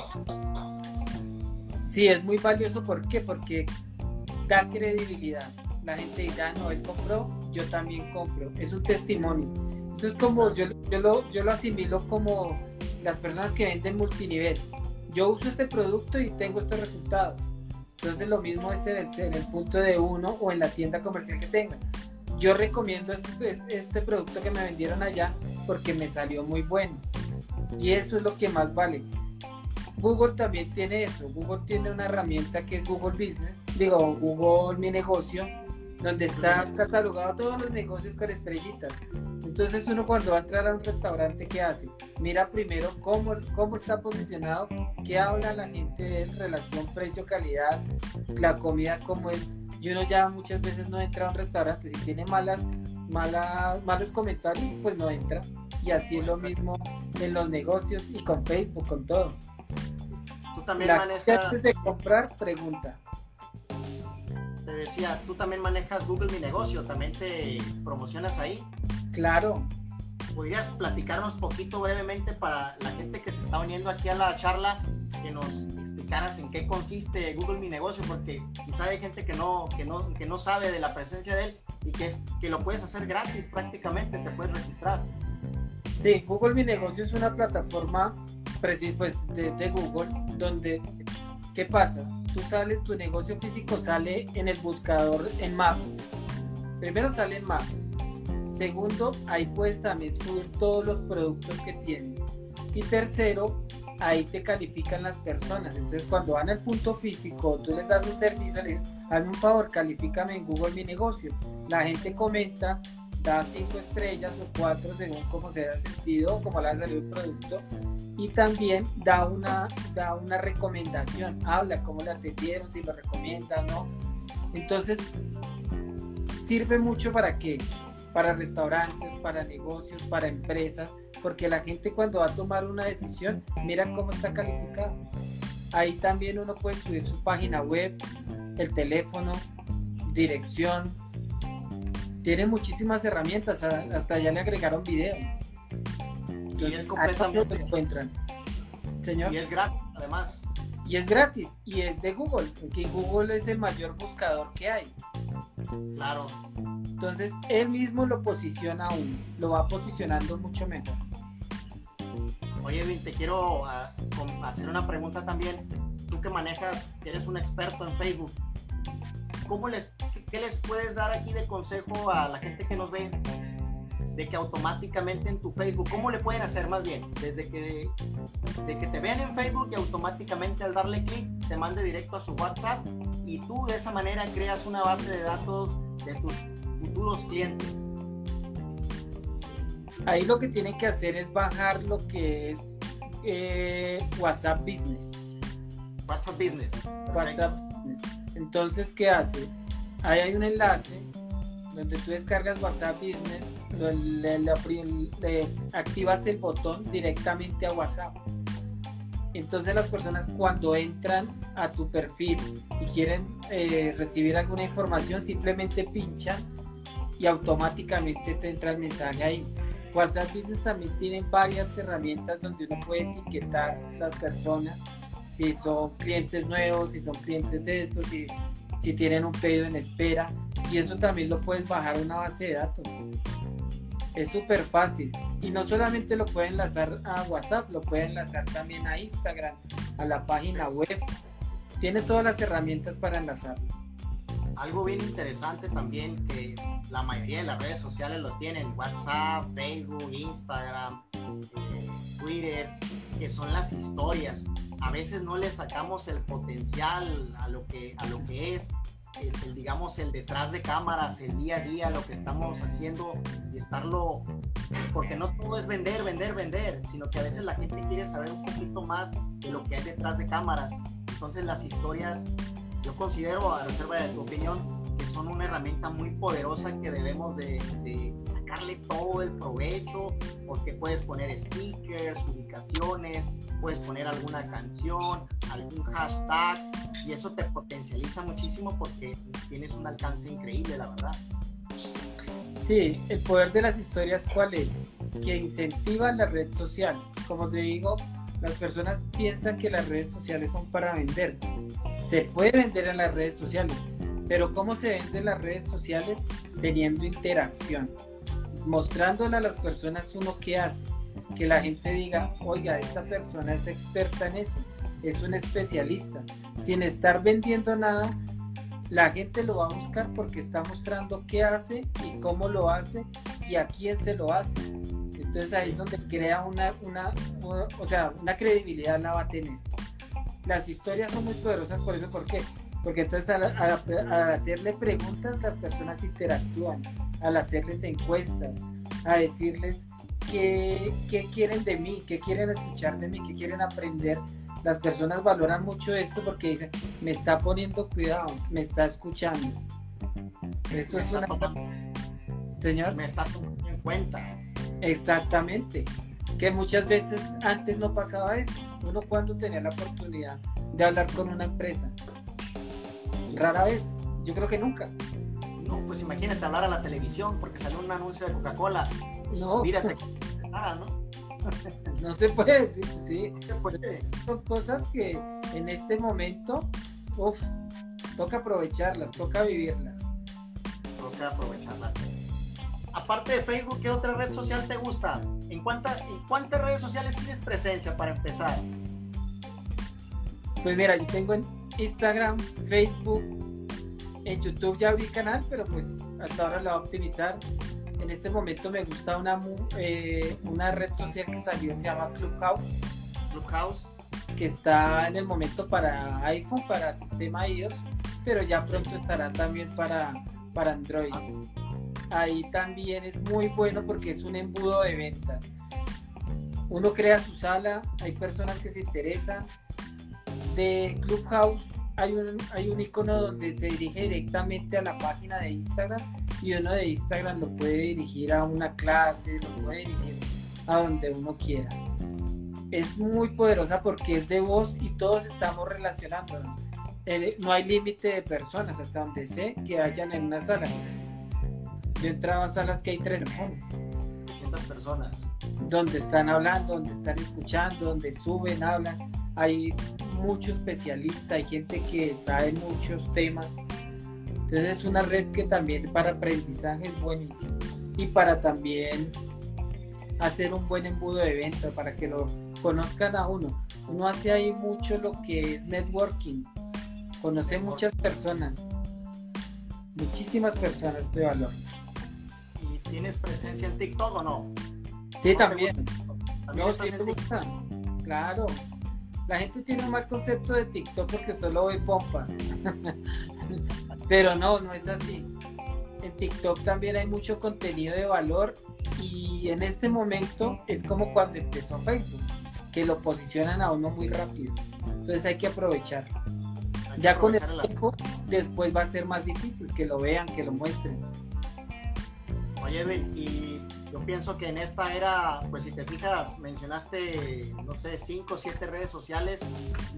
Sí, es muy valioso. ¿Por qué? Porque da credibilidad. La gente dice, ah, no, él compró, yo también compro. Es un testimonio. Eso es como, yo, yo, lo, yo lo asimilo como las personas que venden multinivel. Yo uso este producto y tengo estos resultados. Entonces lo mismo es en el, punto de uno o en la tienda comercial que tenga. Yo recomiendo este, este producto que me vendieron allá porque me salió muy bueno. Y eso es lo que más vale. Google también tiene eso. Google tiene una herramienta que es Google Business, digo, Google Mi Negocio, donde está catalogado todos los negocios con estrellitas. Entonces uno cuando va a entrar a un restaurante, ¿qué hace? Mira primero cómo, cómo está posicionado, qué habla la gente de relación precio-calidad, la comida cómo es. Y uno ya muchas veces no entra a un restaurante, si tiene malas, malas, malos comentarios, pues no entra. Y así es lo mismo en los negocios y con Facebook, con todo. Tú también manejas... Antes de comprar, pregunta. Te decía, tú también manejas Google Mi Negocio, también te promocionas ahí. Claro. ¿Podrías platicarnos poquito brevemente para la gente que se está uniendo aquí a la charla, que nos explicaras en qué consiste Google Mi Negocio? Porque quizá hay gente que no, que no, que no sabe de la presencia de él y que, es, que lo puedes hacer gratis prácticamente, te puedes registrar. Sí, Google Mi Negocio es una plataforma pues, de, de Google donde, ¿qué pasa? Tú sales, tu negocio físico sale en el buscador en Maps. Primero sale en Maps Segundo, ahí puedes también subir todos los productos que tienes. Y tercero, ahí te califican las personas. Entonces, cuando van al punto físico, tú les das un servicio, les hazme un favor, califícame en Google mi negocio. La gente comenta, da cinco estrellas o cuatro según cómo se haya sentido, cómo le ha salido el producto. Y también da una, da una recomendación, habla cómo le atendieron, si lo recomiendan o no. Entonces, sirve mucho para que para restaurantes, para negocios, para empresas, porque la gente cuando va a tomar una decisión, mira cómo está calificado. Ahí también uno puede subir su página web, el teléfono, dirección. Tiene muchísimas herramientas, hasta ya le agregaron video. Entonces, y es completamente encuentran. Señor. Y es gratis, además. Y es gratis, y es de Google, porque Google es el mayor buscador que hay. Claro. Entonces él mismo lo posiciona aún, lo va posicionando mucho mejor. Oye Edwin, te quiero ah, hacer una pregunta también. Tú que manejas, que eres un experto en Facebook, ¿cómo les, ¿qué les puedes dar aquí de consejo a la gente que nos ve? De que automáticamente en tu Facebook, ¿cómo le pueden hacer más bien? Desde que, de que te vean en Facebook y automáticamente al darle clic te mande directo a su WhatsApp y tú de esa manera creas una base de datos de tus futuros clientes? Ahí lo que tienen que hacer es bajar lo que es eh, WhatsApp Business. WhatsApp Business. WhatsApp Business. Entonces, ¿qué hace? Ahí hay un enlace donde tú descargas WhatsApp Business, le, activas el botón directamente a WhatsApp. Entonces las personas cuando entran a tu perfil y quieren eh, recibir alguna información, simplemente pinchan y automáticamente te entra el mensaje ahí. WhatsApp Business también tiene varias herramientas donde uno puede etiquetar las personas, si son clientes nuevos, si son clientes estos, si, si tienen un pedido en espera, y eso también lo puedes bajar a una base de datos. Es súper fácil. Y no solamente lo pueden enlazar a WhatsApp, lo pueden enlazar también a Instagram, a la página web. Tiene todas las herramientas para enlazarlo. Algo bien interesante también que la mayoría de las redes sociales lo tienen, WhatsApp, Facebook, Instagram, eh, Twitter, que son las historias. A veces no le sacamos el potencial a lo que, a lo que es, el, digamos, el detrás de cámaras, el día a día, lo que estamos haciendo y estarlo, porque no todo es vender, vender, vender, sino que a veces la gente quiere saber un poquito más de lo que hay detrás de cámaras. Entonces las historias, yo considero, a reserva de tu opinión, son una herramienta muy poderosa que debemos de, sacarle todo el provecho, porque puedes poner stickers, ubicaciones, puedes poner alguna canción, algún hashtag, y eso te potencializa muchísimo porque tienes un alcance increíble, la verdad. Sí, el poder de las historias, ¿cuál es? Que incentiva la red social. Como te digo, las personas piensan que las redes sociales son para vender. Se puede vender en las redes sociales, pero ¿cómo se venden las redes sociales? Teniendo interacción, mostrándole a las personas uno qué hace, que la gente diga, oiga, esta persona es experta en eso, es un especialista, sin estar vendiendo nada, la gente lo va a buscar porque está mostrando qué hace y cómo lo hace y a quién se lo hace. Entonces ahí es donde crea una, una, o sea, una credibilidad la va a tener. Las historias son muy poderosas por eso, ¿por qué? Porque entonces al, hacerle preguntas las personas interactúan, al hacerles encuestas, a decirles qué, qué quieren de mí, qué quieren escuchar de mí, qué quieren aprender las personas valoran mucho esto porque dicen, me está poniendo cuidado, me está escuchando. Eso es una... Señor. Me está tomando en cuenta. Exactamente. Que muchas veces antes no pasaba eso. Uno cuando tenía la oportunidad de hablar con una empresa. Rara vez. Yo creo que nunca. No, pues imagínate hablar a la televisión porque salió un anuncio de Coca-Cola. No. Mírate. Nada, ¿no? No se puede decir, sí. Son cosas que en este momento, uff, toca aprovecharlas, toca vivirlas. Toca aprovecharlas. Aparte de Facebook, ¿qué otra red social te gusta? ¿En, cuánta, ¿En cuántas redes sociales tienes presencia para empezar? Pues mira, yo tengo en Instagram, Facebook, en YouTube ya abrí canal, pero pues hasta ahora lo voy a optimizar en este momento me gusta una, eh, una red social que salió que se llama Clubhouse. Clubhouse. Que está en el momento para iPhone, para sistema iOS, pero ya pronto estará también para, para Android. Ahí también es muy bueno porque es un embudo de ventas. Uno crea su sala, hay personas que se interesan. De Clubhouse hay un, hay un icono donde se dirige directamente a la página de Instagram y uno de Instagram lo puede dirigir a una clase, lo puede dirigir a donde uno quiera. Es muy poderosa porque es de voz y todos estamos relacionándonos. no hay límite de personas hasta donde sé que hayan en una sala. Yo entraba a salas que hay tres personas. 300 personas. Donde están hablando, donde están escuchando, donde suben, hablan. Hay mucho especialista, hay gente que sabe muchos temas entonces es una red que también para aprendizaje es buenísimo y para también hacer un buen embudo de venta, para que lo conozcan a uno. Uno hace ahí mucho lo que es networking, conoce muchas personas, muchísimas personas de valor. ¿Y tienes presencia en TikTok o no? Sí, también. No, sí gusta. Claro. La gente tiene un mal concepto de TikTok porque solo ve pompas. Pero no, no es así. En TikTok también hay mucho contenido de valor y en este momento es como cuando empezó Facebook, que lo posicionan a uno muy rápido. Entonces hay que aprovechar. ya con el tiempo, después va a ser más difícil que lo vean, que lo muestren. Oye, y pienso que en esta era, pues si te fijas, mencionaste, no sé, cinco o siete redes sociales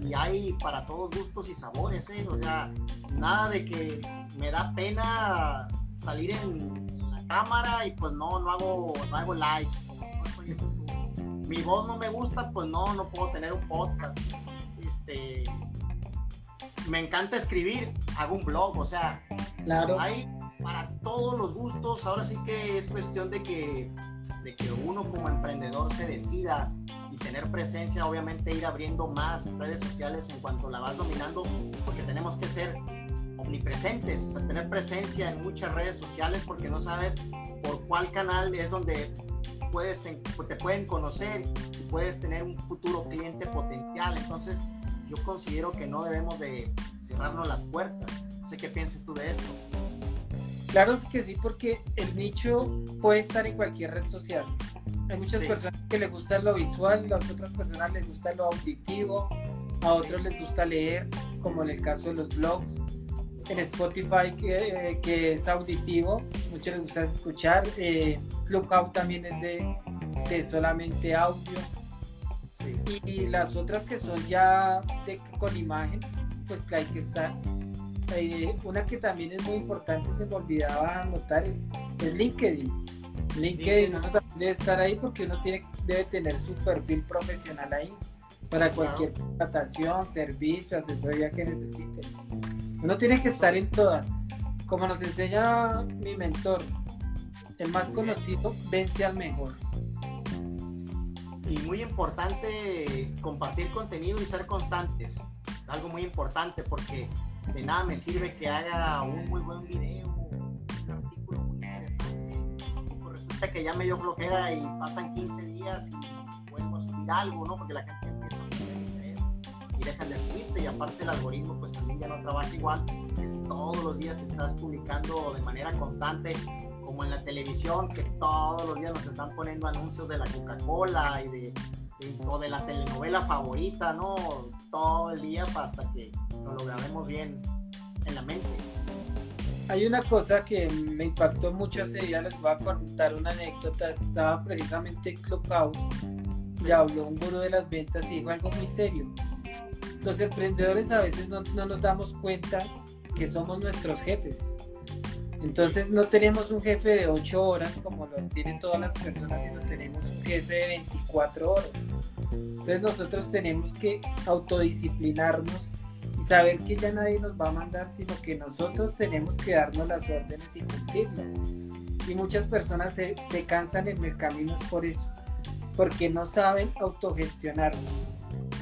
y hay para todos gustos y sabores, ¿eh? O sea, nada de que me da pena salir en, la cámara y pues no, no hago, no hago live. Mi voz no me gusta, pues no, no puedo tener un podcast. Este, me encanta escribir, hago un blog, o sea, claro. hay para todos los gustos. Ahora sí que es cuestión de que, de que uno como emprendedor se decida y tener presencia, obviamente ir abriendo más redes sociales en cuanto la vas dominando, porque tenemos que ser omnipresentes, tener presencia en muchas redes sociales porque no sabes por cuál canal es donde puedes, te pueden conocer y puedes tener un futuro cliente potencial. Entonces, yo considero que no debemos de cerrarnos las puertas. No sé qué piensas tú de esto. Claro que sí, porque el nicho puede estar en cualquier red social. Hay muchas personas que les gusta lo visual, a otras personas les gusta lo auditivo, a otros les gusta leer, como en el caso de los blogs. en Spotify que, que, es auditivo, muchos les gusta escuchar. Eh, Clubhouse también es de, de solamente audio. Y, las otras que son ya de, con imagen, pues que hay que estar. Eh, una que también es muy importante, se me olvidaba anotar, es, es LinkedIn. LinkedIn uno debe estar ahí porque uno tiene, debe tener su perfil profesional ahí para cualquier contratación, servicio, asesoría que necesite. Uno tiene que estar en todas. Como nos enseña mi mentor, el más conocido vence al mejor y muy importante compartir contenido y ser constantes. Algo muy importante porque de nada me sirve que haga un muy buen video, un artículo muy interesante. Pues resulta que ya me dio flojera y pasan 15 días y vuelvo a subir algo, ¿no? Porque la gente empieza a y dejan de subirte y aparte el algoritmo pues también ya no trabaja igual que si todos los días estás publicando de manera constante como en la televisión, que todos los días nos están poniendo anuncios de la Coca-Cola y de, o de la telenovela favorita, ¿no? Todo el día hasta que lo grabemos bien en la mente. Hay una cosa que me impactó mucho ese día, les voy a contar una anécdota. Estaba precisamente en Clubhouse y habló un gurú de las ventas y dijo algo muy serio. Los emprendedores a veces no, no nos damos cuenta que somos nuestros jefes entonces no tenemos un jefe de 8 horas como los tienen todas las personas, sino tenemos un jefe de 24 horas. Entonces nosotros tenemos que autodisciplinarnos y saber que ya nadie nos va a mandar, sino que nosotros tenemos que darnos las órdenes y cumplirlas. Y muchas personas se, se cansan en el camino por eso, porque no saben autogestionarse.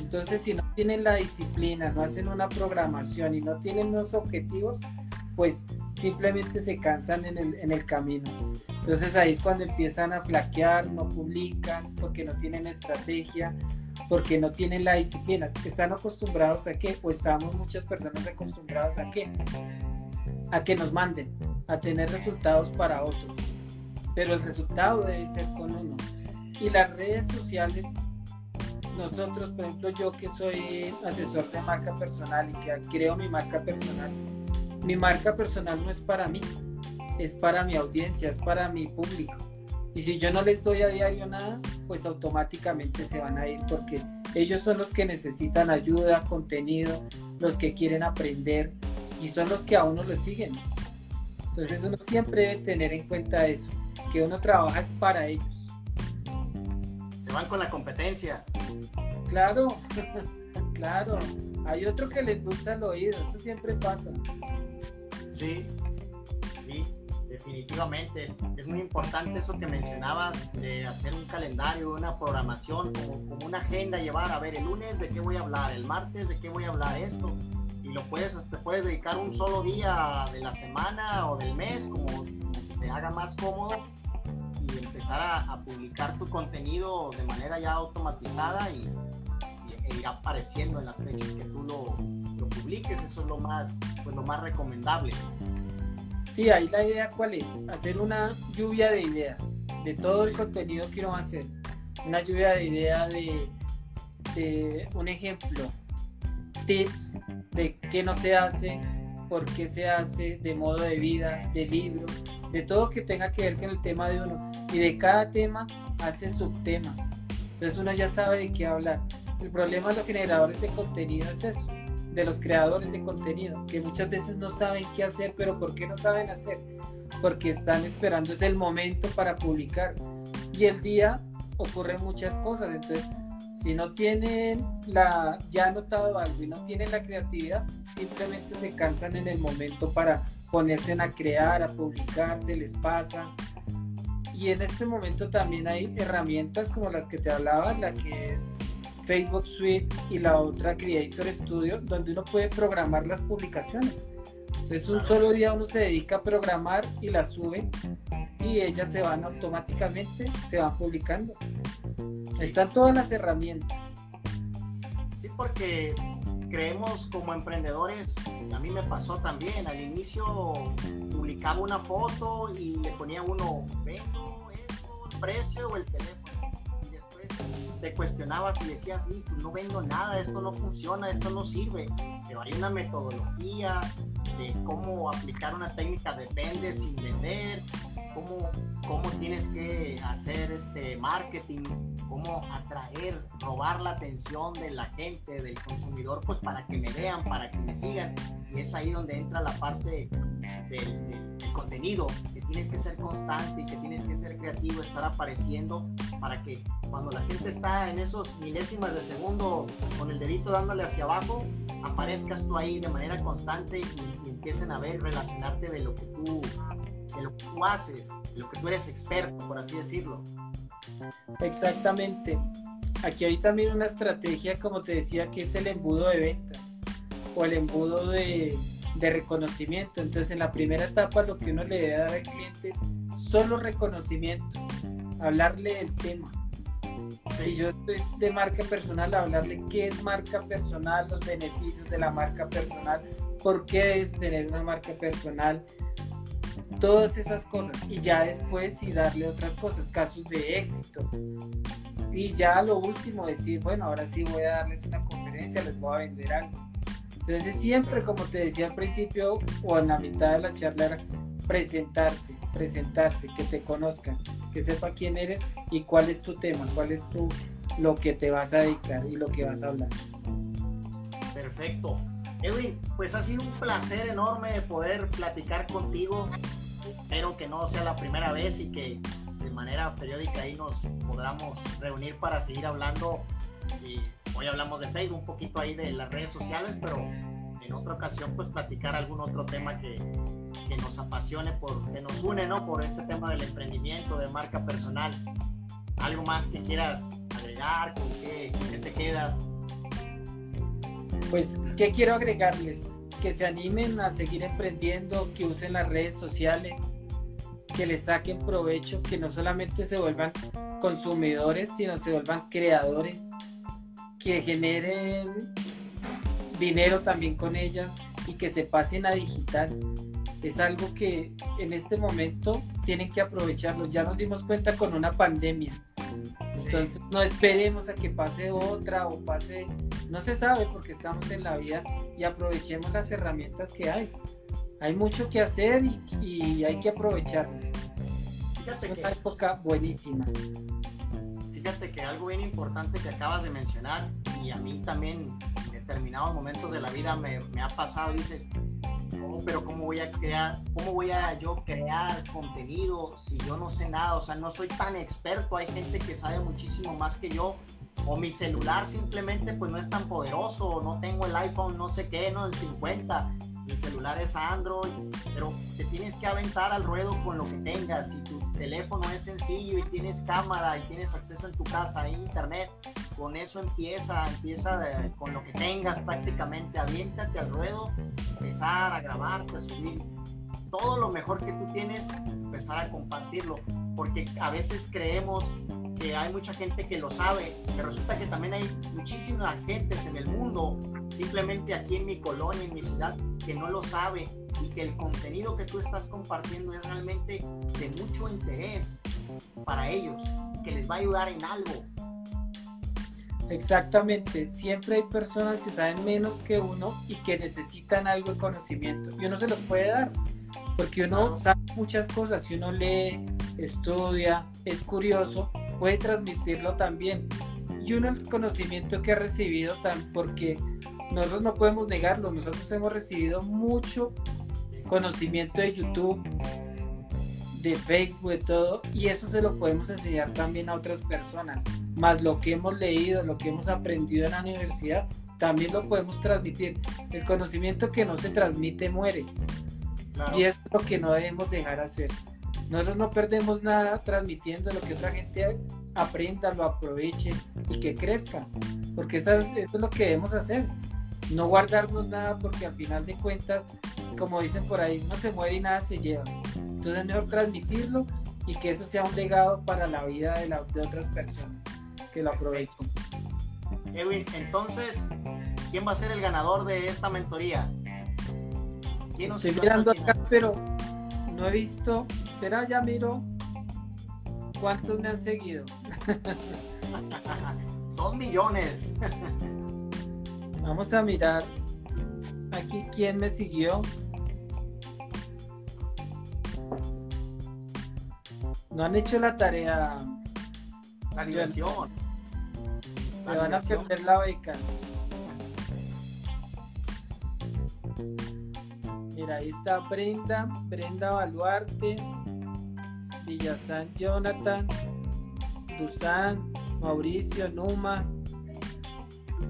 Entonces si no tienen la disciplina, no hacen una programación y no tienen los objetivos, pues simplemente se cansan en el, en el camino. Entonces ahí es cuando empiezan a flaquear, no publican, porque no tienen estrategia, porque no tienen la disciplina. Están acostumbrados a que, o estamos muchas personas acostumbradas a que, a que nos manden, a tener resultados para otros. Pero el resultado debe ser con uno. Y las redes sociales, nosotros, por ejemplo, yo que soy asesor de marca personal y que creo mi marca personal, mi marca personal no es para mí, es para mi audiencia, es para mi público. Y si yo no les doy a diario nada, pues automáticamente se van a ir porque ellos son los que necesitan ayuda, contenido, los que quieren aprender y son los que a uno le siguen. Entonces uno siempre debe tener en cuenta eso, que uno trabaja es para ellos. Se van con la competencia. Claro, claro. Hay otro que les dulce el oído, eso siempre pasa. Sí, sí, definitivamente. Es muy importante eso que mencionabas de hacer un calendario, una programación, como, una agenda, llevar, a ver, el lunes de qué voy a hablar, el martes de qué voy a hablar esto. Y lo puedes, te puedes dedicar un solo día de la semana o del mes, como, se te haga más cómodo, y empezar a, publicar tu contenido de manera ya automatizada y, e ir apareciendo en las fechas que tú lo, lo publiques. Eso es lo más pues lo más recomendable. Sí, ahí la idea cuál es, hacer una lluvia de ideas, de todo el contenido que uno va a hacer. Una lluvia de ideas de, un ejemplo, tips de qué no se hace, por qué se hace, de modo de vida, de libros, de todo que tenga que ver con el tema de uno. Y de cada tema hace subtemas. Entonces uno ya sabe de qué hablar. El problema de los generadores de contenido es eso, de los creadores de contenido, que muchas veces no saben qué hacer, pero ¿por qué no saben hacer? Porque están esperando es el momento para publicar. Y el día ocurren muchas cosas, entonces si no tienen la ya anotado algo y no tienen la creatividad, simplemente se cansan en el momento para ponerse a crear, a publicar, se les pasa. Y en este momento también hay herramientas como las que te hablaba, la que es Facebook Suite y la otra Creator Studio, donde uno puede programar las publicaciones. Entonces un solo día uno se dedica a programar y las sube y ellas se van automáticamente, se van publicando. Están todas las herramientas. Sí, porque creemos como emprendedores, a mí me pasó también, al inicio publicaba una foto y le ponía uno, vendo esto, el precio o el teléfono. Te cuestionabas y decías, no vendo nada, esto no funciona, esto no sirve, pero hay una metodología de cómo aplicar una técnica de vende sin vender, cómo, cómo tienes que hacer este marketing, cómo atraer, robar la atención de la gente, del consumidor, pues para que me vean, para que me sigan. Y es ahí donde entra la parte del, contenido, que tienes que ser constante y que tienes que ser creativo, estar apareciendo para que cuando la gente está en esos milésimas de segundo con el dedito dándole hacia abajo, aparezcas tú ahí de manera constante y, y empiecen a ver, relacionarte de lo que tú de lo que tú haces, de lo que tú eres experto, por así decirlo. Exactamente. Aquí hay también una estrategia, como te decía, que es el embudo de ventas o el embudo de, de reconocimiento. Entonces, en la primera etapa, lo que uno le debe dar al cliente es solo reconocimiento, hablarle del tema. Si yo estoy de marca personal, hablarle qué es marca personal, los beneficios de la marca personal, por qué debes tener una marca personal, todas esas cosas y ya después sí darle otras cosas, casos de éxito. Y ya lo último decir, bueno, ahora sí voy a darles una conferencia, les voy a vender algo. Entonces siempre, como te decía al principio o en la mitad de la charla, era presentarse, presentarse, que te conozcan, que sepa quién eres y cuál es tu tema, cuál es tu, lo que te vas a dedicar y lo que vas a hablar. Perfecto. Edwin, pues ha sido un placer enorme poder platicar contigo. Espero que no sea la primera vez y que de manera periódica ahí nos podamos reunir para seguir hablando. Y hoy hablamos de Facebook, un poquito ahí de las redes sociales, pero en otra ocasión pues platicar algún otro tema que, que nos apasione, por, que nos une, ¿no? Por este tema del emprendimiento, de marca personal. ¿Algo más que quieras agregar? ¿Con qué, qué te quedas? Pues, ¿qué quiero agregarles? Que se animen a seguir emprendiendo, que usen las redes sociales, que les saquen provecho, que no solamente se vuelvan consumidores, sino se vuelvan creadores, que generen dinero también con ellas y que se pasen a digital. Es algo que en este momento tienen que aprovecharlo. Ya nos dimos cuenta con una pandemia entonces no esperemos a que pase otra o pase, no se sabe porque estamos en la vida y aprovechemos las herramientas que hay. Hay mucho que hacer y, hay que aprovecharlo. Fíjate es una época buenísima. Fíjate que algo bien importante que acabas de mencionar y a mí también en determinados momentos de la vida me, me ha pasado, dices, pero ¿cómo voy a crear, cómo voy a yo crear contenido si yo no sé nada? O sea, no soy tan experto, hay gente que sabe muchísimo más que yo, o mi celular simplemente pues no es tan poderoso, o no tengo el iPhone no sé qué, no el 50, mi celular es Android, pero te tienes que aventar al ruedo con lo que tengas. Si tu teléfono es sencillo y tienes cámara y tienes acceso en tu casa a internet, con eso empieza, empieza con lo que tengas prácticamente, aviéntate al ruedo, empezar a grabarte, a subir todo lo mejor que tú tienes, empezar a compartirlo, porque a veces creemos que hay mucha gente que lo sabe, pero resulta que también hay muchísimas gentes en el mundo, simplemente aquí en mi colonia, en mi ciudad, que no lo sabe y que el contenido que tú estás compartiendo es realmente de mucho interés para ellos, que les va a ayudar en algo. Exactamente, siempre hay personas que saben menos que uno y que necesitan algo de conocimiento y uno se los puede dar, porque uno sabe muchas cosas, si uno lee, estudia, es curioso, puede transmitirlo también. Y uno el conocimiento que ha recibido, porque nosotros no podemos negarlo, nosotros hemos recibido mucho conocimiento de YouTube, de Facebook, de todo, y eso se lo podemos enseñar también a otras personas. Más lo que hemos leído, lo que hemos aprendido en la universidad, también lo podemos transmitir. El conocimiento que no se transmite muere. Y es lo que no debemos dejar hacer. Nosotros no perdemos nada transmitiendo lo que otra gente aprenda, lo aproveche y que crezca. Porque eso, eso es lo que debemos hacer no guardarnos nada porque al final de cuentas, como dicen por ahí, no se muere y nada se lleva. Entonces es mejor transmitirlo y que eso sea un legado para la vida de, la, de otras personas que lo aprovechen. Edwin, entonces, ¿quién va a ser el ganador de esta mentoría? Estoy mirando acá, pero no he visto. Espera, ya miro cuántos me han seguido. Dos millones. Vamos a mirar aquí quién me siguió. No han hecho la tarea. La diversión. Se van a perder la beca. Mira, ahí está Brenda, Brenda Baluarte, Villazán Jonathan, Dusan, Mauricio, Numa.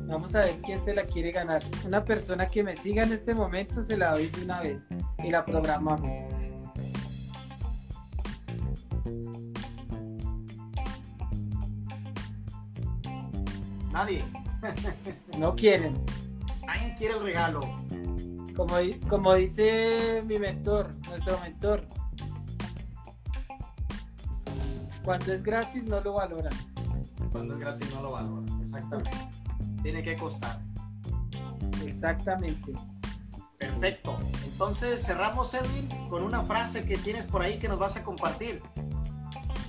Vamos a ver quién se la quiere ganar. Una persona que me siga en este momento se la doy de una vez y la programamos. Nadie. No quieren. Nadie quiere el regalo. Como, como dice mi mentor, nuestro mentor, cuando es gratis no lo valoran. Cuando es gratis no lo valoran, exactamente. Tiene que costar. Exactamente. Perfecto. Entonces cerramos, Edwin, con una frase que tienes por ahí que nos vas a compartir.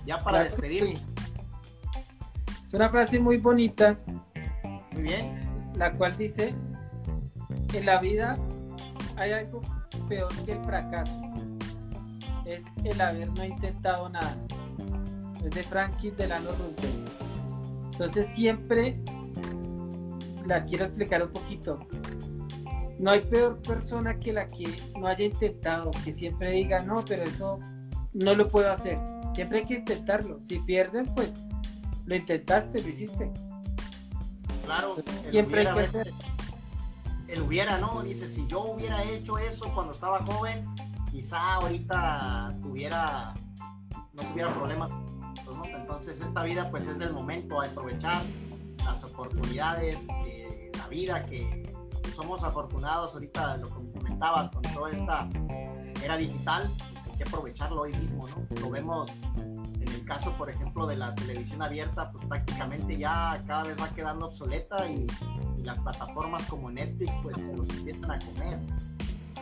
Ya para despedir. Es una frase muy bonita. Muy bien. La cual dice, en la vida hay algo peor que el fracaso. Es el haber no intentado nada. Es de Franklin Delano Roosevelt. Entonces siempre la quiero explicar un poquito. No hay peor persona que la que no haya intentado, que siempre diga, no, pero eso no lo puedo hacer. Siempre hay que intentarlo. Si pierdes, pues lo intentaste, lo hiciste. Claro, siempre hay que hacer. El hubiera, ¿no? Dice, si yo hubiera hecho eso cuando estaba joven, quizá ahorita tuviera, no tuviera problemas. Entonces esta vida pues es del momento, a aprovechar las oportunidades, de la vida que somos afortunados ahorita, lo que comentabas, con toda esta era digital, pues hay que aprovecharlo hoy mismo, ¿no? Lo vemos el caso, por ejemplo, de la televisión abierta, pues prácticamente ya cada vez va quedando obsoleta y, las plataformas como Netflix, pues se los empiezan a comer.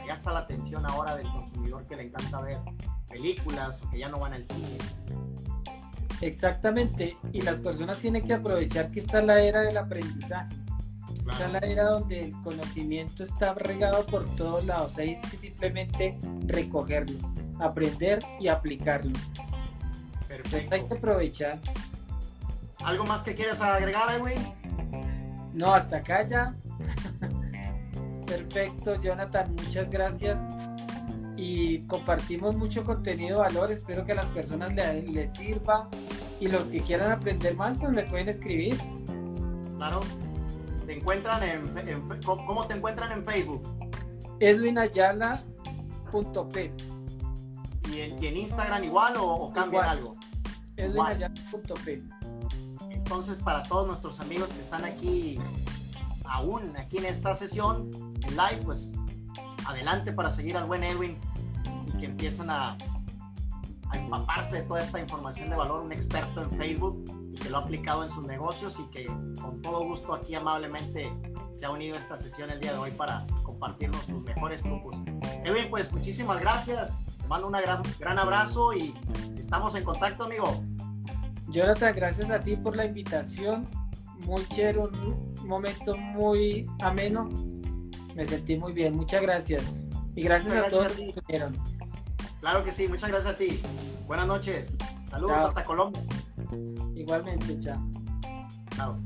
Ya está la atención ahora del consumidor que le encanta ver películas o que ya no van al cine. Exactamente, y las personas tienen que aprovechar que está la era del aprendizaje. Está la era donde el conocimiento está regado por todos lados. Ahí es que simplemente recogerlo, aprender y aplicarlo. Perfecto. hay que aprovechar. ¿Algo más que quieras agregar, Edwin? No, hasta acá ya. Perfecto, Jonathan, muchas gracias. Y compartimos mucho contenido de valor. Espero que a las personas les, les sirva. Y los que quieran aprender más, pues me pueden escribir. Claro. ¿Te encuentran en, ¿Cómo te encuentran en Facebook? edwinayala.p ¿Y en, ¿Y en Instagram igual o, o cambian algo? Entonces, para todos nuestros amigos que están aquí, aún aquí en esta sesión, en live, pues adelante para seguir al buen Edwin y que empiecen a, a empaparse de toda esta información de valor, un experto en Facebook y que lo ha aplicado en sus negocios y que con todo gusto aquí amablemente se ha unido a esta sesión el día de hoy para compartirnos sus mejores trucos. Edwin, pues muchísimas gracias, te mando un gran, gran abrazo y estamos en contacto, amigo. Jonathan, gracias a ti por la invitación, muy chévere, un momento muy ameno, me sentí muy bien, muchas gracias. Y gracias, a todos los que estuvieron. Claro que sí, muchas gracias a ti. Buenas noches. Saludos hasta Colombia. Igualmente, chao. Chao.